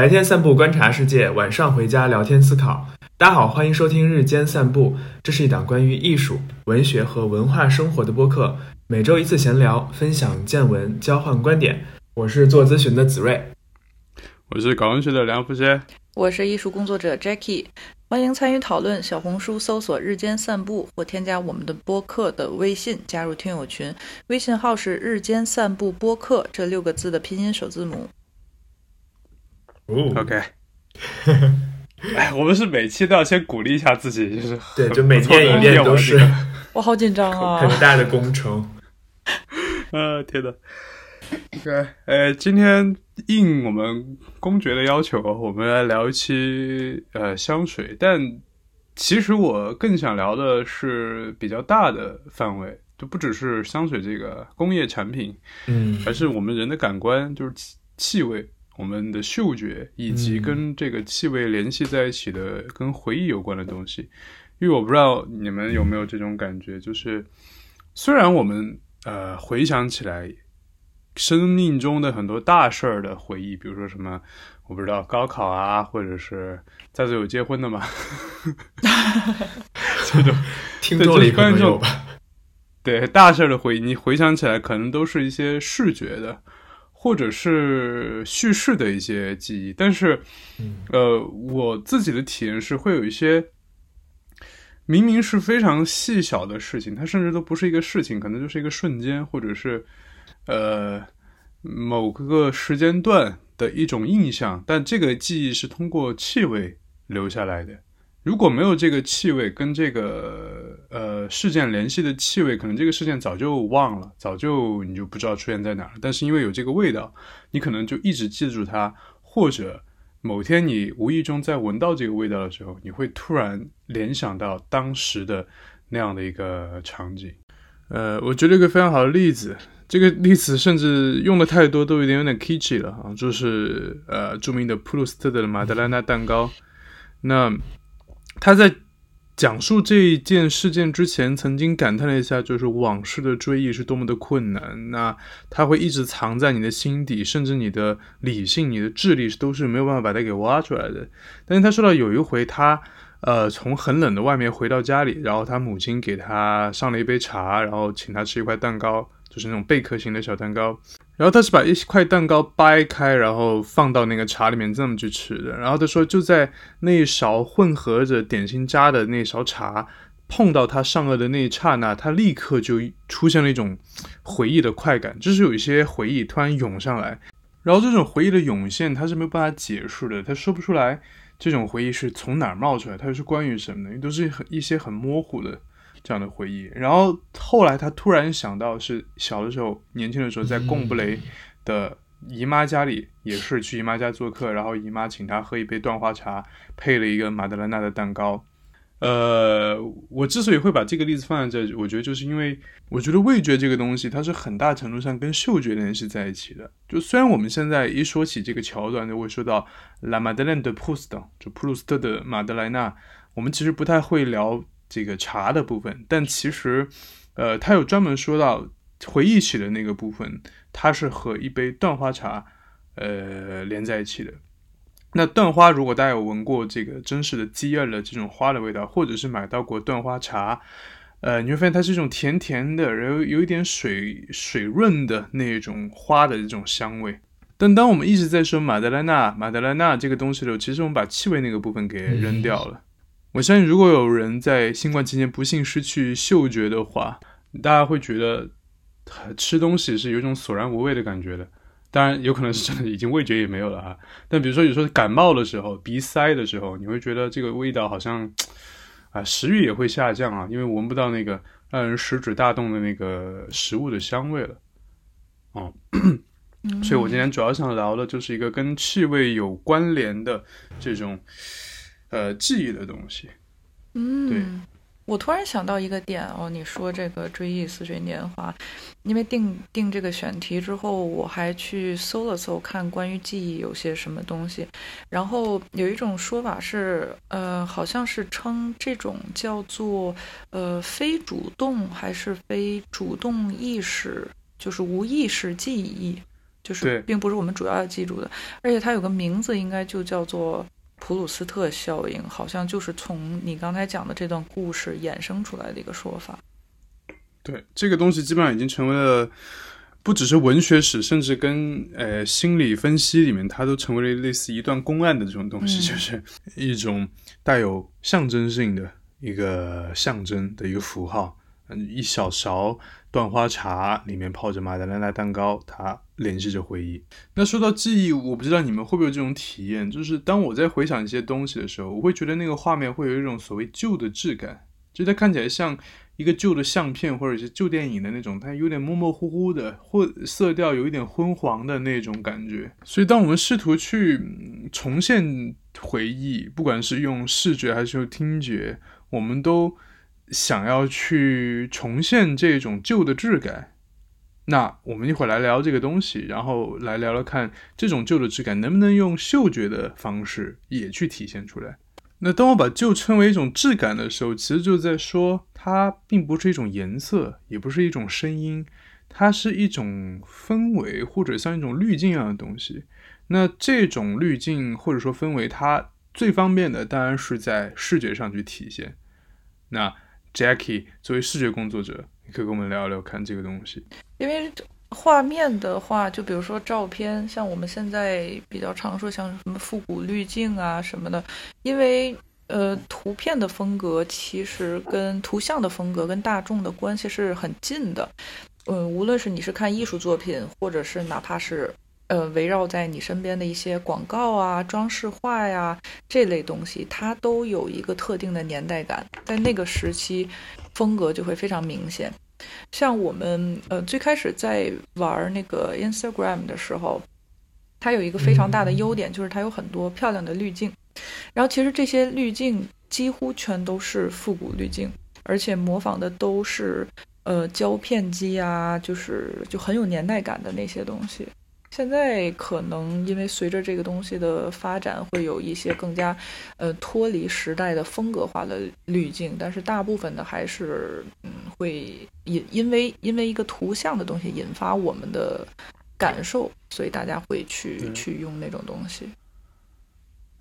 白天散步观察世界，晚上回家聊天思考。大家好，欢迎收听日间散步，这是一档关于艺术、文学和文化生活的播客，每周一次闲聊，分享见闻，交换观点。我是做咨询的子睿，我是搞文学的梁福先，我是艺术工作者 Jackie。欢迎参与讨论，小红书搜索“日间散步”或添加我们的播客的微信，加入听友群。微信号是“日间散步播客”这六个字的拼音首字母。哦，OK。哎，我们是每期都要先鼓励一下自己，就是对，就每天一遍都是。我好紧张啊！很大的工程。呃，天呐。OK，呃，今天应我们公爵的要求，我们来聊一期呃香水。但其实我更想聊的是比较大的范围，就不只是香水这个工业产品，嗯，而是我们人的感官，就是气气味，我们的嗅觉，以及跟这个气味联系在一起的跟回忆有关的东西。因为我不知道你们有没有这种感觉，就是虽然我们呃回想起来。生命中的很多大事儿的回忆，比如说什么，我不知道高考啊，或者是在座有结婚的吗？这种听众里可能有吧。对大事儿的回忆，你回想起来，可能都是一些视觉的，或者是叙事的一些记忆。但是，呃，我自己的体验是，会有一些明明是非常细小的事情，它甚至都不是一个事情，可能就是一个瞬间，或者是。呃，某个时间段的一种印象，但这个记忆是通过气味留下来的。如果没有这个气味跟这个呃事件联系的气味，可能这个事件早就忘了，早就你就不知道出现在哪了。但是因为有这个味道，你可能就一直记住它，或者某天你无意中在闻到这个味道的时候，你会突然联想到当时的那样的一个场景。呃，我觉得一个非常好的例子。这个例子甚至用的太多，都有点有点 kitschy 了啊！就是呃，著名的普鲁斯特的马德莱娜蛋糕。那他在讲述这一件事件之前，曾经感叹了一下，就是往事的追忆是多么的困难。那他会一直藏在你的心底，甚至你的理性、你的智力都是没有办法把它给挖出来的。但是他说到有一回，他呃从很冷的外面回到家里，然后他母亲给他上了一杯茶，然后请他吃一块蛋糕。就是那种贝壳型的小蛋糕，然后他是把一块蛋糕掰开，然后放到那个茶里面这么去吃的。然后他说，就在那一勺混合着点心渣的那勺茶碰到他上颚的那一刹那，他立刻就出现了一种回忆的快感，就是有一些回忆突然涌上来。然后这种回忆的涌现，他是没有办法解释的，他说不出来这种回忆是从哪儿冒出来，它是关于什么的，都是很一些很模糊的。这样的回忆，然后后来他突然想到，是小的时候、年轻的时候，在贡布雷的姨妈家里，也是去姨妈家做客，然后姨妈请他喝一杯断花茶，配了一个马德莱娜的蛋糕。呃，我之所以会把这个例子放在这，我觉得就是因为我觉得味觉这个东西，它是很大程度上跟嗅觉联系在一起的。就虽然我们现在一说起这个桥段，就会说到 La Madeleine de Proust，就普鲁斯特的马德莱纳，我们其实不太会聊。这个茶的部分，但其实，呃，他有专门说到回忆起的那个部分，它是和一杯断花茶，呃，连在一起的。那断花，如果大家有闻过这个真实的鸡儿的这种花的味道，或者是买到过断花茶，呃，你会发现它是一种甜甜的，然后有一点水水润的那种花的这种香味。但当我们一直在说马德莱娜、马德莱娜这个东西的时候，其实我们把气味那个部分给扔掉了。我相信，如果有人在新冠期间不幸失去嗅觉的话，大家会觉得吃东西是有一种索然无味的感觉的。当然，有可能是真的已经味觉也没有了啊。但比如说，有时候感冒的时候、鼻塞的时候，你会觉得这个味道好像啊，食欲也会下降啊，因为闻不到那个让人食指大动的那个食物的香味了。哦，所以我今天主要想聊的就是一个跟气味有关联的这种。呃，记忆的东西。嗯，对。我突然想到一个点哦，你说这个追忆似水年华，因为定定这个选题之后，我还去搜了搜，看关于记忆有些什么东西。然后有一种说法是，呃，好像是称这种叫做呃非主动还是非主动意识，就是无意识记忆。就是并不是我们主要要记住的。而且它有个名字，应该就叫做普鲁斯特效应，好像就是从你刚才讲的这段故事衍生出来的一个说法。对，这个东西基本上已经成为了。不只是文学史，甚至跟呃心理分析里面，它都成为了类似一段公案的这种东西，就是一种带有象征性的一个象征的一个符号。嗯，一小勺断花茶里面泡着马德莱娜蛋糕，它联系着回忆。那说到记忆，我不知道你们会不会有这种体验，就是当我在回想一些东西的时候，我会觉得那个画面会有一种所谓旧的质感，就它看起来像。一个旧的相片或者是旧电影的那种，它有点模模糊糊的，或色调有一点昏黄的那种感觉。所以，当我们试图去重现回忆，不管是用视觉还是用听觉，我们都想要去重现这种旧的质感。那我们一会儿来聊这个东西，然后来聊聊看这种旧的质感能不能用嗅觉的方式也去体现出来。那当我把旧称为一种质感的时候，其实就在说它并不是一种颜色，也不是一种声音，它是一种氛围或者像一种滤镜一样的东西。那这种滤镜或者说氛围，它最方便的当然是在视觉上去体现。那 Jackie 作为视觉工作者，你可以跟我们聊一聊看这个东西，因为。画面的话，就比如说照片，像我们现在比较常说像什么复古滤镜啊什么的，因为呃图片的风格其实跟图像的风格跟大众的关系是很近的，嗯，无论是你是看艺术作品，或者是哪怕是呃围绕在你身边的一些广告啊、装饰画呀这类东西，它都有一个特定的年代感，在那个时期风格就会非常明显。像我们呃最开始在玩那个 Instagram 的时候，它有一个非常大的优点，就是它有很多漂亮的滤镜。然后其实这些滤镜几乎全都是复古滤镜，而且模仿的都是呃胶片机啊，就是就很有年代感的那些东西。现在可能因为随着这个东西的发展，会有一些更加，呃脱离时代的风格化的滤镜，但是大部分的还是，嗯，会引因为因为一个图像的东西引发我们的感受，所以大家会去去用那种东西。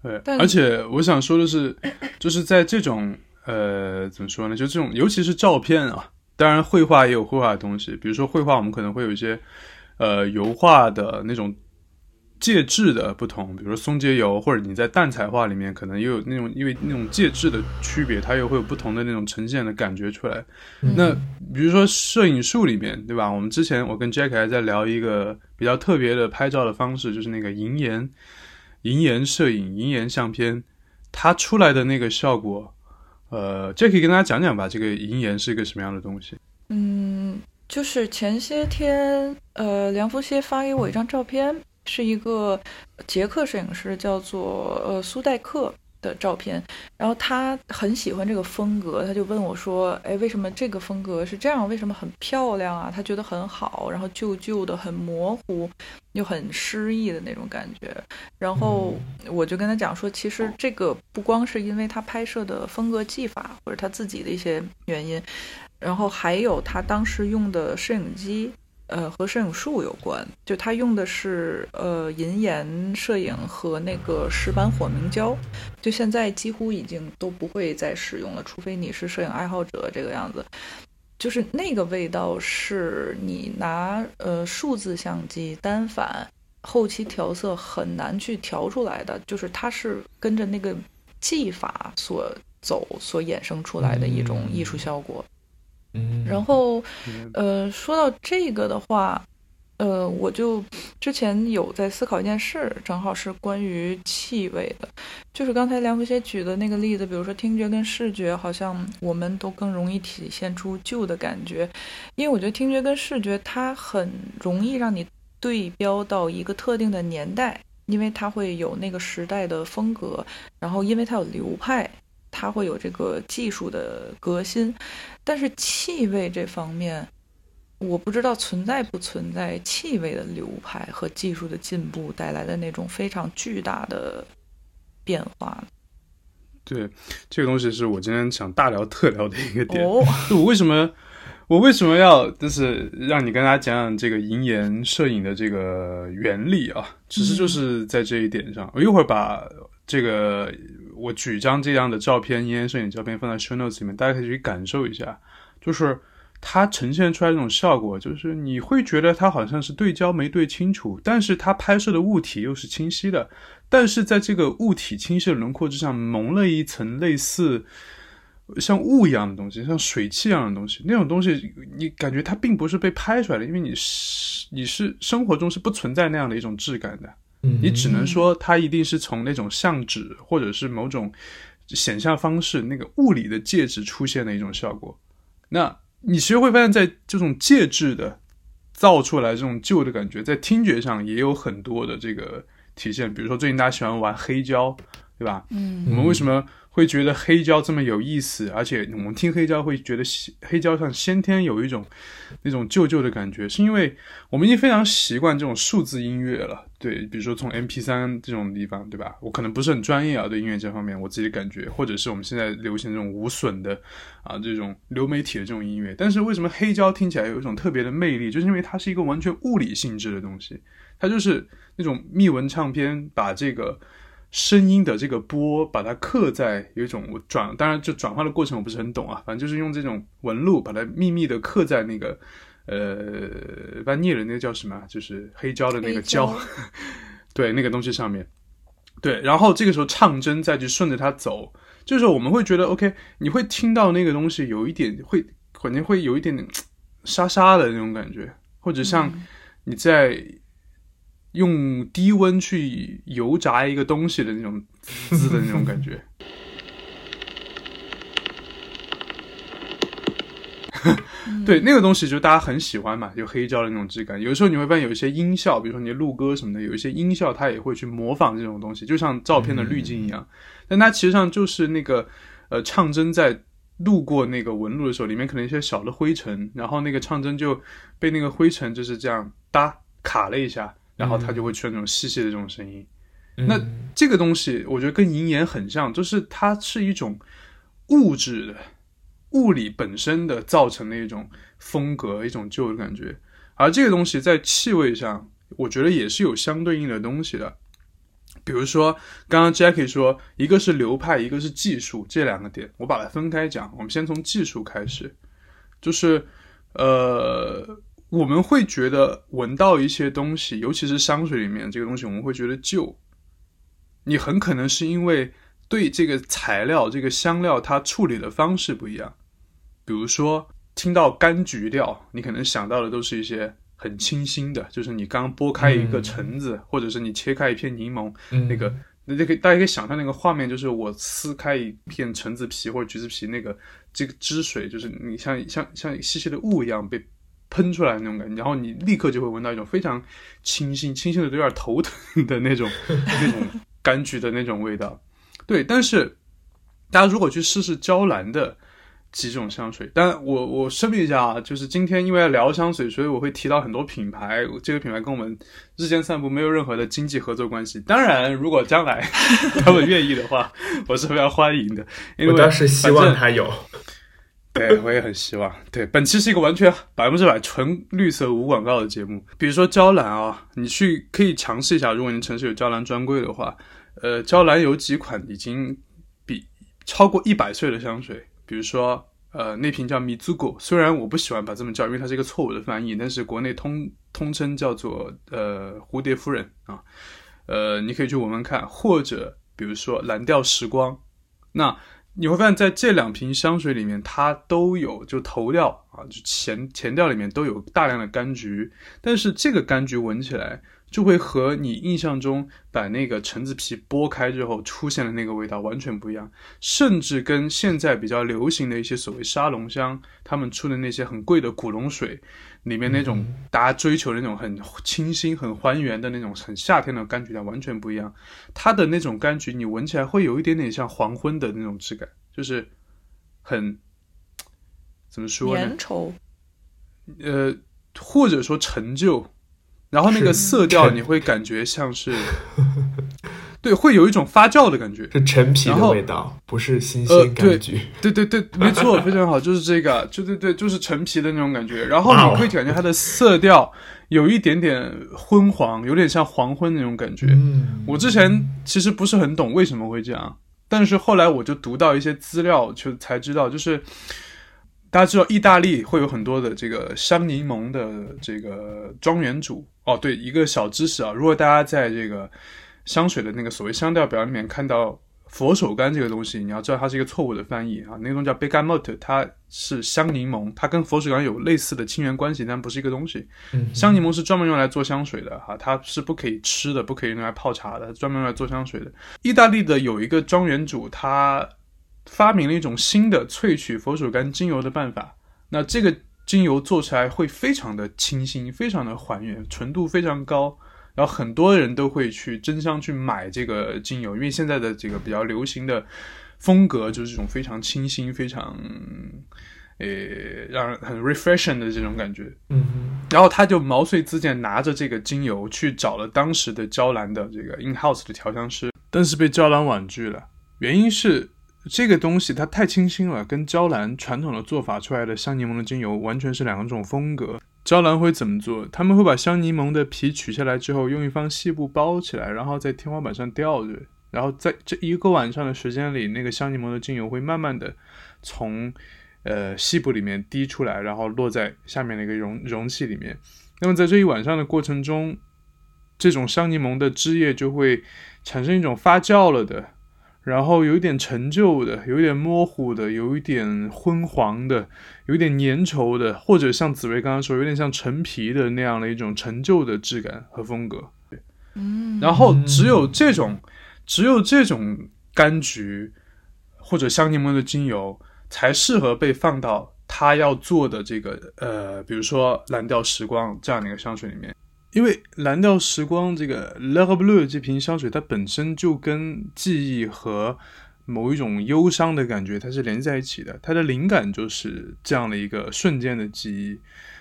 对，而且我想说的是，就是在这种呃怎么说呢？就这种尤其是照片啊，当然绘画也有绘画的东西，比如说绘画，我们可能会有一些。呃，油画的那种介质的不同，比如说松节油，或者你在淡彩画里面，可能又有那种因为那种介质的区别，它又会有不同的那种呈现的感觉出来。那比如说摄影术里面，对吧？我们之前我跟 Jack 还在聊一个比较特别的拍照的方式，就是那个银盐银盐摄影、银盐相片，它出来的那个效果，呃，Jack 可以跟大家讲讲吧，这个银盐是一个什么样的东西？嗯。就是前些天，呃，梁福歇发给我一张照片，是一个捷克摄影师，叫做呃苏代克的照片。然后他很喜欢这个风格，他就问我说：“哎，为什么这个风格是这样？为什么很漂亮啊？”他觉得很好，然后旧旧的，很模糊，又很诗意的那种感觉。然后我就跟他讲说，其实这个不光是因为他拍摄的风格技法，或者他自己的一些原因。然后还有他当时用的摄影机，呃，和摄影术有关。就他用的是呃银盐摄影和那个石板火明胶，就现在几乎已经都不会再使用了，除非你是摄影爱好者这个样子。就是那个味道是你拿呃数字相机单反后期调色很难去调出来的，就是它是跟着那个技法所走所衍生出来的一种艺术效果。嗯，然后，呃，说到这个的话，呃，我就之前有在思考一件事，正好是关于气味的，就是刚才梁福歇举的那个例子，比如说听觉跟视觉，好像我们都更容易体现出旧的感觉，因为我觉得听觉跟视觉它很容易让你对标到一个特定的年代，因为它会有那个时代的风格，然后因为它有流派。它会有这个技术的革新，但是气味这方面，我不知道存在不存在气味的流派和技术的进步带来的那种非常巨大的变化。对，这个东西是我今天想大聊特聊的一个点。我为什么我为什么要就是让你跟大家讲讲这个银盐摄影的这个原理啊？其实就是在这一点上，我一会儿把这个我举张这样的照片，银盐摄影照片放在 show notes 里面，大家可以去感受一下，就是它呈现出来这种效果，就是你会觉得它好像是对焦没对清楚，但是它拍摄的物体又是清晰的，但是在这个物体清晰的轮廓之上蒙了一层类似。像雾一样的东西，像水汽一样的东西，那种东西你感觉它并不是被拍出来的，因为你是你是生活中是不存在那样的一种质感的，你只能说它一定是从那种相纸或者是某种显像方式那个物理的介质出现的一种效果。那你其实会发现在这种介质的造出来这种旧的感觉，在听觉上也有很多的这个体现。比如说最近大家喜欢玩黑胶，对吧？嗯，我们为什么？会觉得黑胶这么有意思，而且我们听黑胶会觉得黑胶上先天有一种那种旧旧的感觉，是因为我们已经非常习惯这种数字音乐了。对，比如说从 M P 三这种地方，对吧？我可能不是很专业啊，对音乐这方面，我自己感觉，或者是我们现在流行这种无损的啊这种流媒体的这种音乐。但是为什么黑胶听起来有一种特别的魅力？就是因为它是一个完全物理性质的东西，它就是那种密纹唱片把这个。声音的这个波，把它刻在有一种我转，当然就转化的过程我不是很懂啊，反正就是用这种纹路把它秘密的刻在那个呃，把聂人那个叫什么，就是黑胶的那个胶，对那个东西上面，对，然后这个时候唱针再去顺着它走，就是我们会觉得 OK，你会听到那个东西有一点会，肯定会有一点点沙沙的那种感觉，或者像你在。用低温去油炸一个东西的那种滋的那种感觉，对那个东西就大家很喜欢嘛，就黑胶的那种质感。有时候你会发现有一些音效，比如说你录歌什么的，有一些音效它也会去模仿这种东西，就像照片的滤镜一样。但它其实上就是那个呃唱针在路过那个纹路的时候，里面可能一些小的灰尘，然后那个唱针就被那个灰尘就是这样搭卡了一下。然后它就会出现那种细细的这种声音，那这个东西我觉得跟银盐很像，就是它是一种物质的、物理本身的造成的一种风格、一种旧的感觉。而这个东西在气味上，我觉得也是有相对应的东西的。比如说，刚刚 Jackie 说，一个是流派，一个是技术，这两个点我把它分开讲。我们先从技术开始，就是呃。我们会觉得闻到一些东西，尤其是香水里面这个东西，我们会觉得旧。你很可能是因为对这个材料、这个香料它处理的方式不一样。比如说，听到柑橘调，你可能想到的都是一些很清新的，就是你刚剥开一个橙子，或者是你切开一片柠檬，那个，那这个大家可以想象那个画面，就是我撕开一片橙子皮或者橘子皮，那个这个汁水，就是你像像像细细的雾一样被。喷出来那种感觉，然后你立刻就会闻到一种非常清新、清新的都有点头疼的那种 那种柑橘的那种味道。对，但是大家如果去试试娇兰的几种香水，但我我声明一下啊，就是今天因为要聊香水，所以我会提到很多品牌，这个品牌跟我们日间散步没有任何的经济合作关系。当然，如果将来 他们愿意的话，我是非常欢迎的。我倒是希望他有。对，我也很希望。对，本期是一个完全百分之百纯绿色无广告的节目。比如说娇兰啊，你去可以尝试一下，如果你城市有娇兰专柜的话，呃，娇兰有几款已经比超过一百岁的香水，比如说呃那瓶叫 Mizugo，虽然我不喜欢把这么叫，因为它是一个错误的翻译，但是国内通通称叫做呃蝴蝶夫人啊，呃你可以去闻闻看，或者比如说蓝调时光，那。你会发现在这两瓶香水里面，它都有就头调啊，就前前调里面都有大量的柑橘，但是这个柑橘闻起来就会和你印象中把那个橙子皮剥开之后出现的那个味道完全不一样，甚至跟现在比较流行的一些所谓沙龙香，他们出的那些很贵的古龙水。里面那种大家追求的那种很清新、很还原的那种很夏天的柑橘调完全不一样。它的那种柑橘，你闻起来会有一点点像黄昏的那种质感，就是很怎么说呢？粘稠，呃，或者说陈旧。然后那个色调 你会感觉像是对，会有一种发酵的感觉，是陈皮的味道，不是新鲜柑橘。对对对，没错，非常好，就是这个，就对对，就是陈皮的那种感觉。然后你会感觉它的色调有一点点昏黄，有点像黄昏那种感觉。嗯我之前其实不是很懂为什么会这样，但是后来我就读到一些资料，就才知道，就是大家知道意大利会有很多的这个香柠檬的这个庄园主。哦，对，一个小知识啊，如果大家在这个。香水的那个所谓香调表里面看到佛手柑这个东西，你要知道它是一个错误的翻译啊。那个东西叫 bergamot，它是香柠檬，它跟佛手柑有类似的亲缘关系，但不是一个东西。香柠檬是专门用来做香水的哈，它是不可以吃的，不可以用来泡茶的，专门用来做香水的。意大利的有一个庄园主，他发明了一种新的萃取佛手柑精油的办法。那这个精油做出来会非常的清新，非常的还原，纯度非常高。然后很多人都会去争相去买这个精油，因为现在的这个比较流行的风格就是这种非常清新、非常呃让人很 refreshing 的这种感觉。嗯，然后他就毛遂自荐，拿着这个精油去找了当时的娇兰的这个 in house 的调香师，但是被娇兰婉拒了，原因是这个东西它太清新了，跟娇兰传统的做法出来的香柠檬的精油完全是两种风格。娇兰会怎么做？他们会把香柠檬的皮取下来之后，用一方细布包起来，然后在天花板上吊着。然后在这一个晚上的时间里，那个香柠檬的精油会慢慢的从呃细布里面滴出来，然后落在下面的一个容容器里面。那么在这一晚上的过程中，这种香柠檬的汁液就会产生一种发酵了的。然后有一点陈旧的，有一点模糊的，有一点昏黄的，有一点粘稠的，或者像紫薇刚刚说，有点像陈皮的那样的一种陈旧的质感和风格。嗯，然后只有这种，只有这种柑橘或者香柠檬的精油，才适合被放到他要做的这个呃，比如说蓝调时光这样的一个香水里面。因为蓝调时光这个 Love Blue 这瓶香水，它本身就跟记忆和某一种忧伤的感觉，它是连在一起的。它的灵感就是这样的一个瞬间的记忆。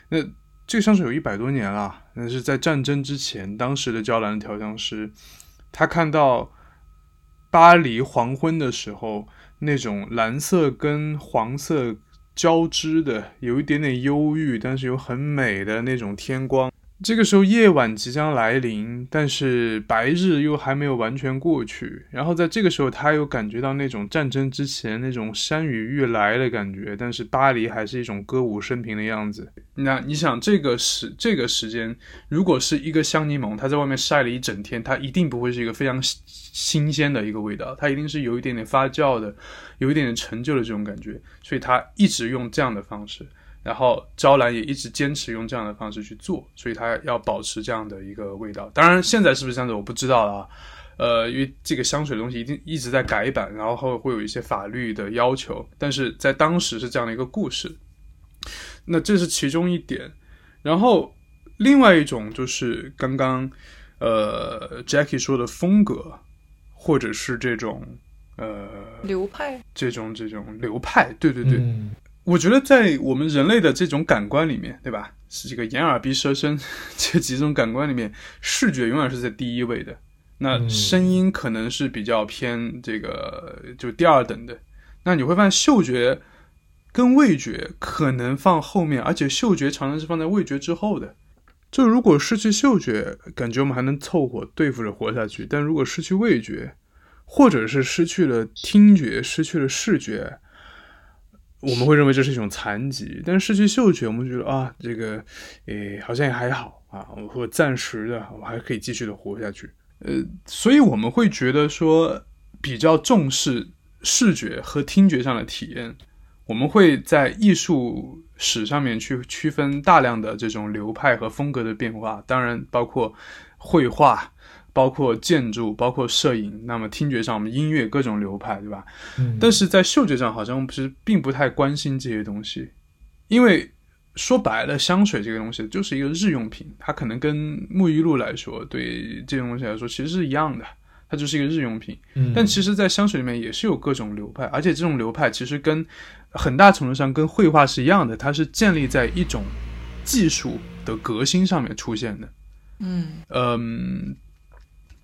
那这个香水有一百多年了，那是在战争之前，当时的娇兰调香师，他看到巴黎黄昏的时候，那种蓝色跟黄色交织的，有一点点忧郁，但是又很美的那种天光。这个时候夜晚即将来临，但是白日又还没有完全过去。然后在这个时候，他又感觉到那种战争之前那种山雨欲来的感觉，但是巴黎还是一种歌舞升平的样子。那你想，这个时这个时间，如果是一个香柠檬，它在外面晒了一整天，它一定不会是一个非常新鲜的一个味道，它一定是有一点点发酵的，有一点点陈旧的这种感觉。所以它一直用这样的方式。然后娇兰也一直坚持用这样的方式去做，所以它要保持这样的一个味道。当然，现在是不是这样子我不知道了。呃，因为这个香水的东西一定一直在改版，然后会有一些法律的要求。但是在当时是这样的一个故事。那这是其中一点。然后另外一种就是刚刚呃 Jackie 说的风格，或者是这种呃流派，这种这种流派，对对对。我觉得在我们人类的这种感官里面，对吧？是这个眼耳鼻舌身 这几种感官里面，视觉永远是在第一位的。那声音可能是比较偏这个就第二等的。那你会发现嗅觉跟味觉可能放后面，而且嗅觉常常是放在味觉之后的。就如果失去嗅觉，感觉我们还能凑合对付着活下去；但如果失去味觉，或者是失去了听觉、失去了视觉。我们会认为这是一种残疾，但失去嗅觉，我们觉得啊，这个，诶，好像也还好啊，或暂时的，我还可以继续的活下去。呃，所以我们会觉得说比较重视视觉和听觉上的体验。我们会在艺术史上面去区分大量的这种流派和风格的变化，当然包括绘画。包括建筑，包括摄影，那么听觉上我们音乐各种流派，对吧？嗯，但是在嗅觉上好像不是并不太关心这些东西，因为说白了，香水这个东西就是一个日用品，它可能跟沐浴露来说，对这种东西来说其实是一样的，它就是一个日用品。嗯，但其实，在香水里面也是有各种流派，而且这种流派其实跟很大程度上跟绘画是一样的，它是建立在一种技术的革新上面出现的。嗯嗯。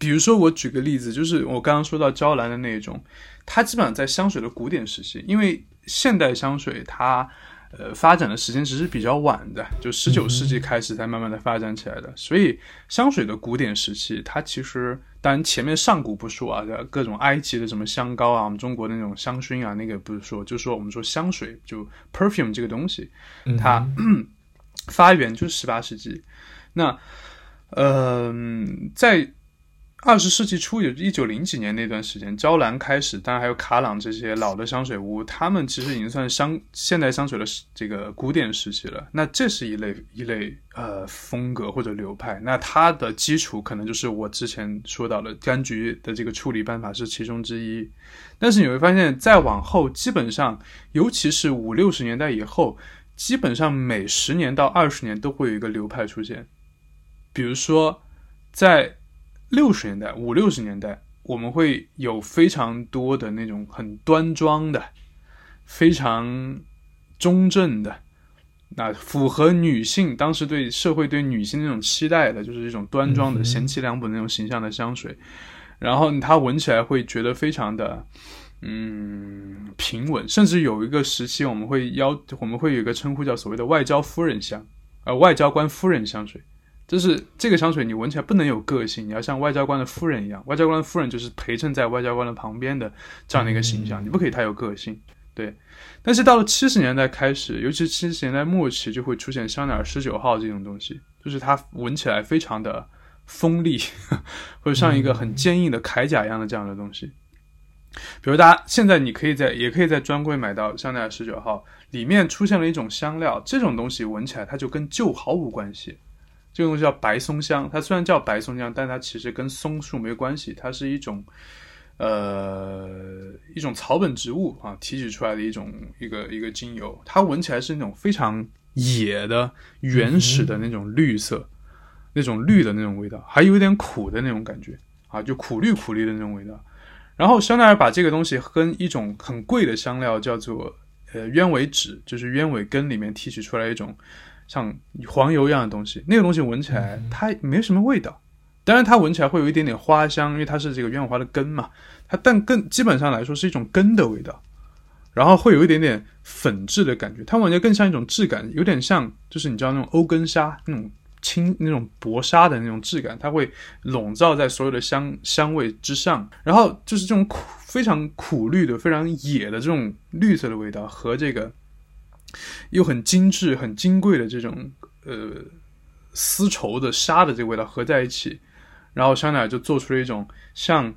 比如说我举个例子，就是我刚刚说到娇兰的那种，它基本上在香水的古典时期，因为现代香水它。呃，发展的时间其实比较晚的，就十九世纪开始才慢慢的发展起来的。所以香水的古典时期，它其实当然前面上古不说啊，各种埃及的什么香膏啊，我们中国的那种香薰啊，那个不是说，就是说我们说香水就 perfume 这个东西，它发源就是十八世纪。那，嗯，在。二十世纪初，也就一九零几年那段时间，娇兰开始，当然还有卡朗这些老的香水屋，他们其实已经算香现代香水的这个古典时期了。那这是一类一类呃风格或者流派，那它的基础可能就是我之前说到的柑橘的这个处理办法是其中之一。但是你会发现，再往后，基本上，尤其是五六十年代以后，基本上每十年到二十年都会有一个流派出现，比如说在。六十年代，五六十年代，我们会有非常多的那种很端庄的、非常中正的，那符合女性当时对社会对女性那种期待的，就是一种端庄的、贤妻良母那种形象的香水。然后它闻起来会觉得非常的，嗯，平稳。甚至有一个时期，我们会邀我们会有一个称呼叫所谓的外交夫人香，呃，外交官夫人香水。就是这个香水，你闻起来不能有个性，你要像外交官的夫人一样。外交官的夫人就是陪衬在外交官的旁边的这样的一个形象，你不可以太有个性。对，但是到了七十年代开始，尤其七十年代末期，就会出现香奈儿十九号这种东西，就是它闻起来非常的锋利，或者像一个很坚硬的铠甲一样的这样的东西。比如大家现在你可以在也可以在专柜买到香奈儿十九号，里面出现了一种香料，这种东西闻起来它就跟旧毫无关系。这个东西叫白松香，它虽然叫白松香，但它其实跟松树没关系，它是一种，呃，一种草本植物啊提取出来的一种一个一个精油，它闻起来是那种非常野的、原始的那种绿色，那种绿的那种味道，还有一点苦的那种感觉啊，就苦绿苦绿的那种味道。然后香奈儿把这个东西跟一种很贵的香料叫做呃鸢尾脂，就是鸢尾根里面提取出来一种。像黄油一样的东西，那个东西闻起来它没什么味道，当然它闻起来会有一点点花香，因为它是这个鸢尾花的根嘛。它但更基本上来说是一种根的味道，然后会有一点点粉质的感觉，它闻起来更像一种质感，有点像就是你知道那种欧根纱那种轻那种薄纱的那种质感，它会笼罩在所有的香香味之上。然后就是这种苦非常苦绿的、非常野的这种绿色的味道和这个。又很精致、很金贵的这种呃丝绸的纱的这个味道合在一起，然后香奈儿就做出了一种像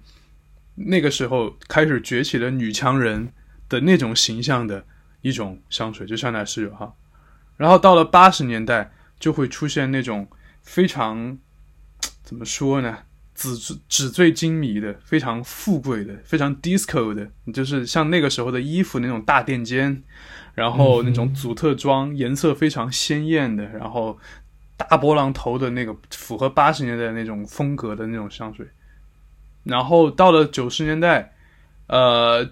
那个时候开始崛起的女强人的那种形象的一种香水，就香奈儿十九号。然后到了八十年代，就会出现那种非常怎么说呢，纸纸醉金迷的、非常富贵的、非常 disco 的，就是像那个时候的衣服那种大垫肩。然后那种祖特装，颜色非常鲜艳的，然后大波浪头的那个符合八十年代那种风格的那种香水。然后到了九十年代，呃，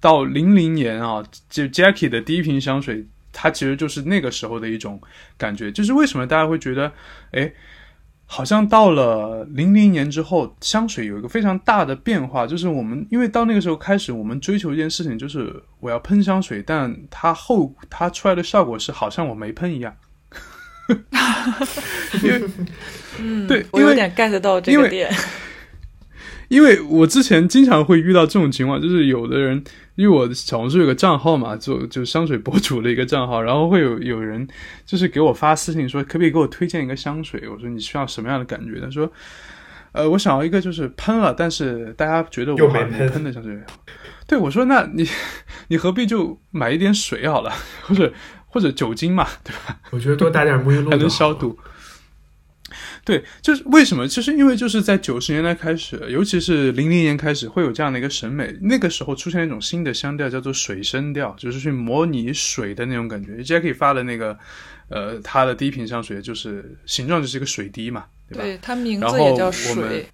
到零零年啊，就 Jackie 的第一瓶香水，它其实就是那个时候的一种感觉。就是为什么大家会觉得，哎？好像到了零零年之后，香水有一个非常大的变化，就是我们因为到那个时候开始，我们追求一件事情，就是我要喷香水，但它后它出来的效果是好像我没喷一样。因为，嗯，对，我有点 get 到这个点。因为我之前经常会遇到这种情况，就是有的人。因为我小红书有个账号嘛，就就香水博主的一个账号，然后会有有人就是给我发私信说，可不可以给我推荐一个香水？我说你需要什么样的感觉？他说，呃，我想要一个就是喷了，但是大家觉得我没喷的香水。对，我说那你你何必就买一点水好了，或者或者酒精嘛，对吧？我觉得多打点沐浴露还能消毒。对，就是为什么？就是因为就是在九十年代开始，尤其是零零年开始，会有这样的一个审美。那个时候出现一种新的香调，叫做水声调，就是去模拟水的那种感觉。Jackie 发的那个，呃，他的第一瓶香水就是形状就是一个水滴嘛，对吧？对，它名字也叫水，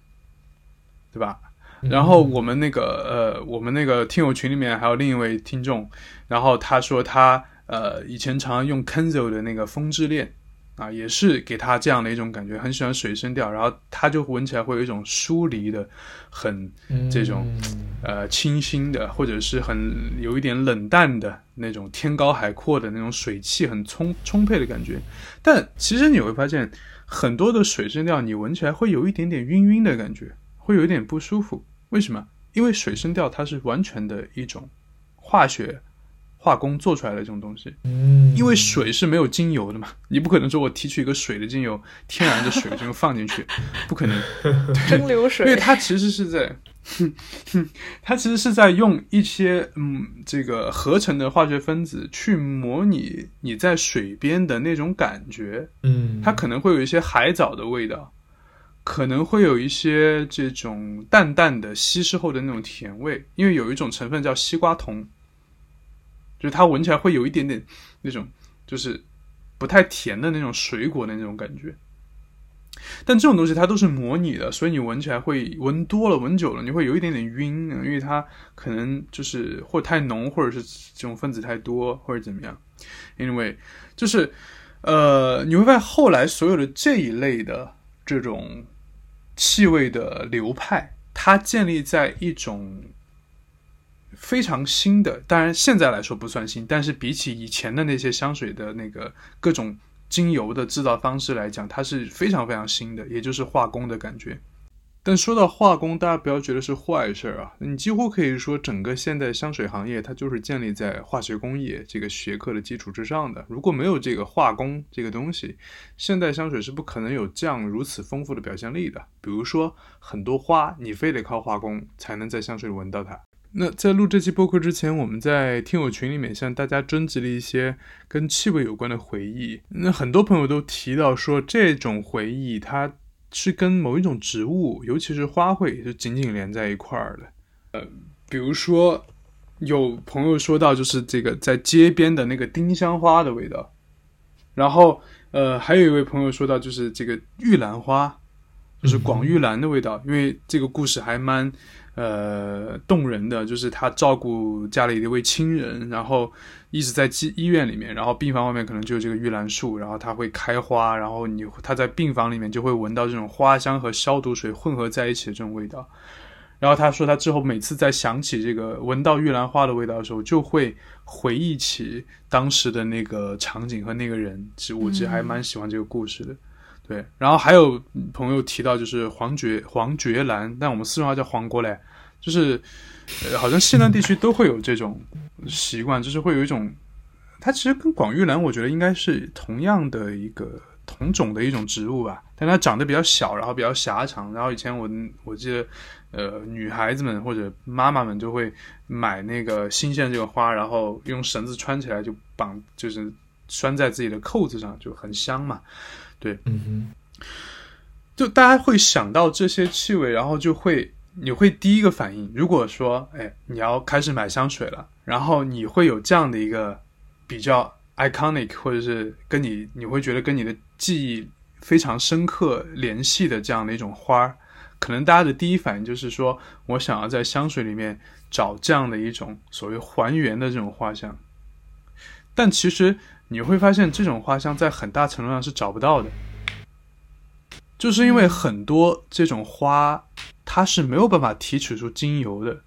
对吧？然后我们那个呃，我们那个听友群里面还有另一位听众，然后他说他呃以前常用 Kenzo 的那个风之恋。啊，也是给他这样的一种感觉，很喜欢水生调，然后他就闻起来会有一种疏离的，很这种呃清新的，或者是很有一点冷淡的那种天高海阔的那种水汽很充充沛的感觉。但其实你会发现，很多的水生调你闻起来会有一点点晕晕的感觉，会有一点不舒服。为什么？因为水生调它是完全的一种化学。化工做出来的这种东西，嗯，因为水是没有精油的嘛，你不可能说我提取一个水的精油，天然的水精油放进去，不可能，蒸馏水，因为它其实是在，它其实是在用一些嗯这个合成的化学分子去模拟你在水边的那种感觉，嗯，它可能会有一些海藻的味道，可能会有一些这种淡淡的稀释后的那种甜味，因为有一种成分叫西瓜酮。就是它闻起来会有一点点那种，就是不太甜的那种水果的那种感觉，但这种东西它都是模拟的，所以你闻起来会闻多了、闻久了，你会有一点点晕，因为它可能就是或太浓，或者是这种分子太多，或者怎么样。Anyway，就是呃，你会发现后来所有的这一类的这种气味的流派，它建立在一种。非常新的，当然现在来说不算新，但是比起以前的那些香水的那个各种精油的制造方式来讲，它是非常非常新的，也就是化工的感觉。但说到化工，大家不要觉得是坏事儿啊，你几乎可以说整个现代香水行业它就是建立在化学工业这个学科的基础之上的。如果没有这个化工这个东西，现代香水是不可能有这样如此丰富的表现力的。比如说很多花，你非得靠化工才能在香水里闻到它。那在录这期播客之前，我们在听友群里面向大家征集了一些跟气味有关的回忆。那很多朋友都提到说，这种回忆它是跟某一种植物，尤其是花卉，是紧紧连在一块儿的。呃，比如说有朋友说到，就是这个在街边的那个丁香花的味道。然后，呃，还有一位朋友说到，就是这个玉兰花，就是广玉兰的味道。因为这个故事还蛮。呃，动人的就是他照顾家里的一位亲人，然后一直在医医院里面，然后病房外面可能就有这个玉兰树，然后它会开花，然后你他在病房里面就会闻到这种花香和消毒水混合在一起的这种味道。然后他说他之后每次在想起这个闻到玉兰花的味道的时候，就会回忆起当时的那个场景和那个人。其实我其实还蛮喜欢这个故事的。对，然后还有朋友提到就是黄觉黄觉兰，但我们四川话叫黄果嘞，就是呃，好像西南地区都会有这种习惯，就是会有一种，它其实跟广玉兰我觉得应该是同样的一个同种的一种植物吧，但它长得比较小，然后比较狭长，然后以前我我记得呃，女孩子们或者妈妈们就会买那个新鲜这个花，然后用绳子穿起来就绑，就是拴在自己的扣子上，就很香嘛。对，嗯哼，就大家会想到这些气味，然后就会你会第一个反应，如果说，哎，你要开始买香水了，然后你会有这样的一个比较 iconic，或者是跟你你会觉得跟你的记忆非常深刻联系的这样的一种花儿，可能大家的第一反应就是说我想要在香水里面找这样的一种所谓还原的这种花香，但其实。你会发现，这种花香在很大程度上是找不到的，就是因为很多这种花，它是没有办法提取出精油的。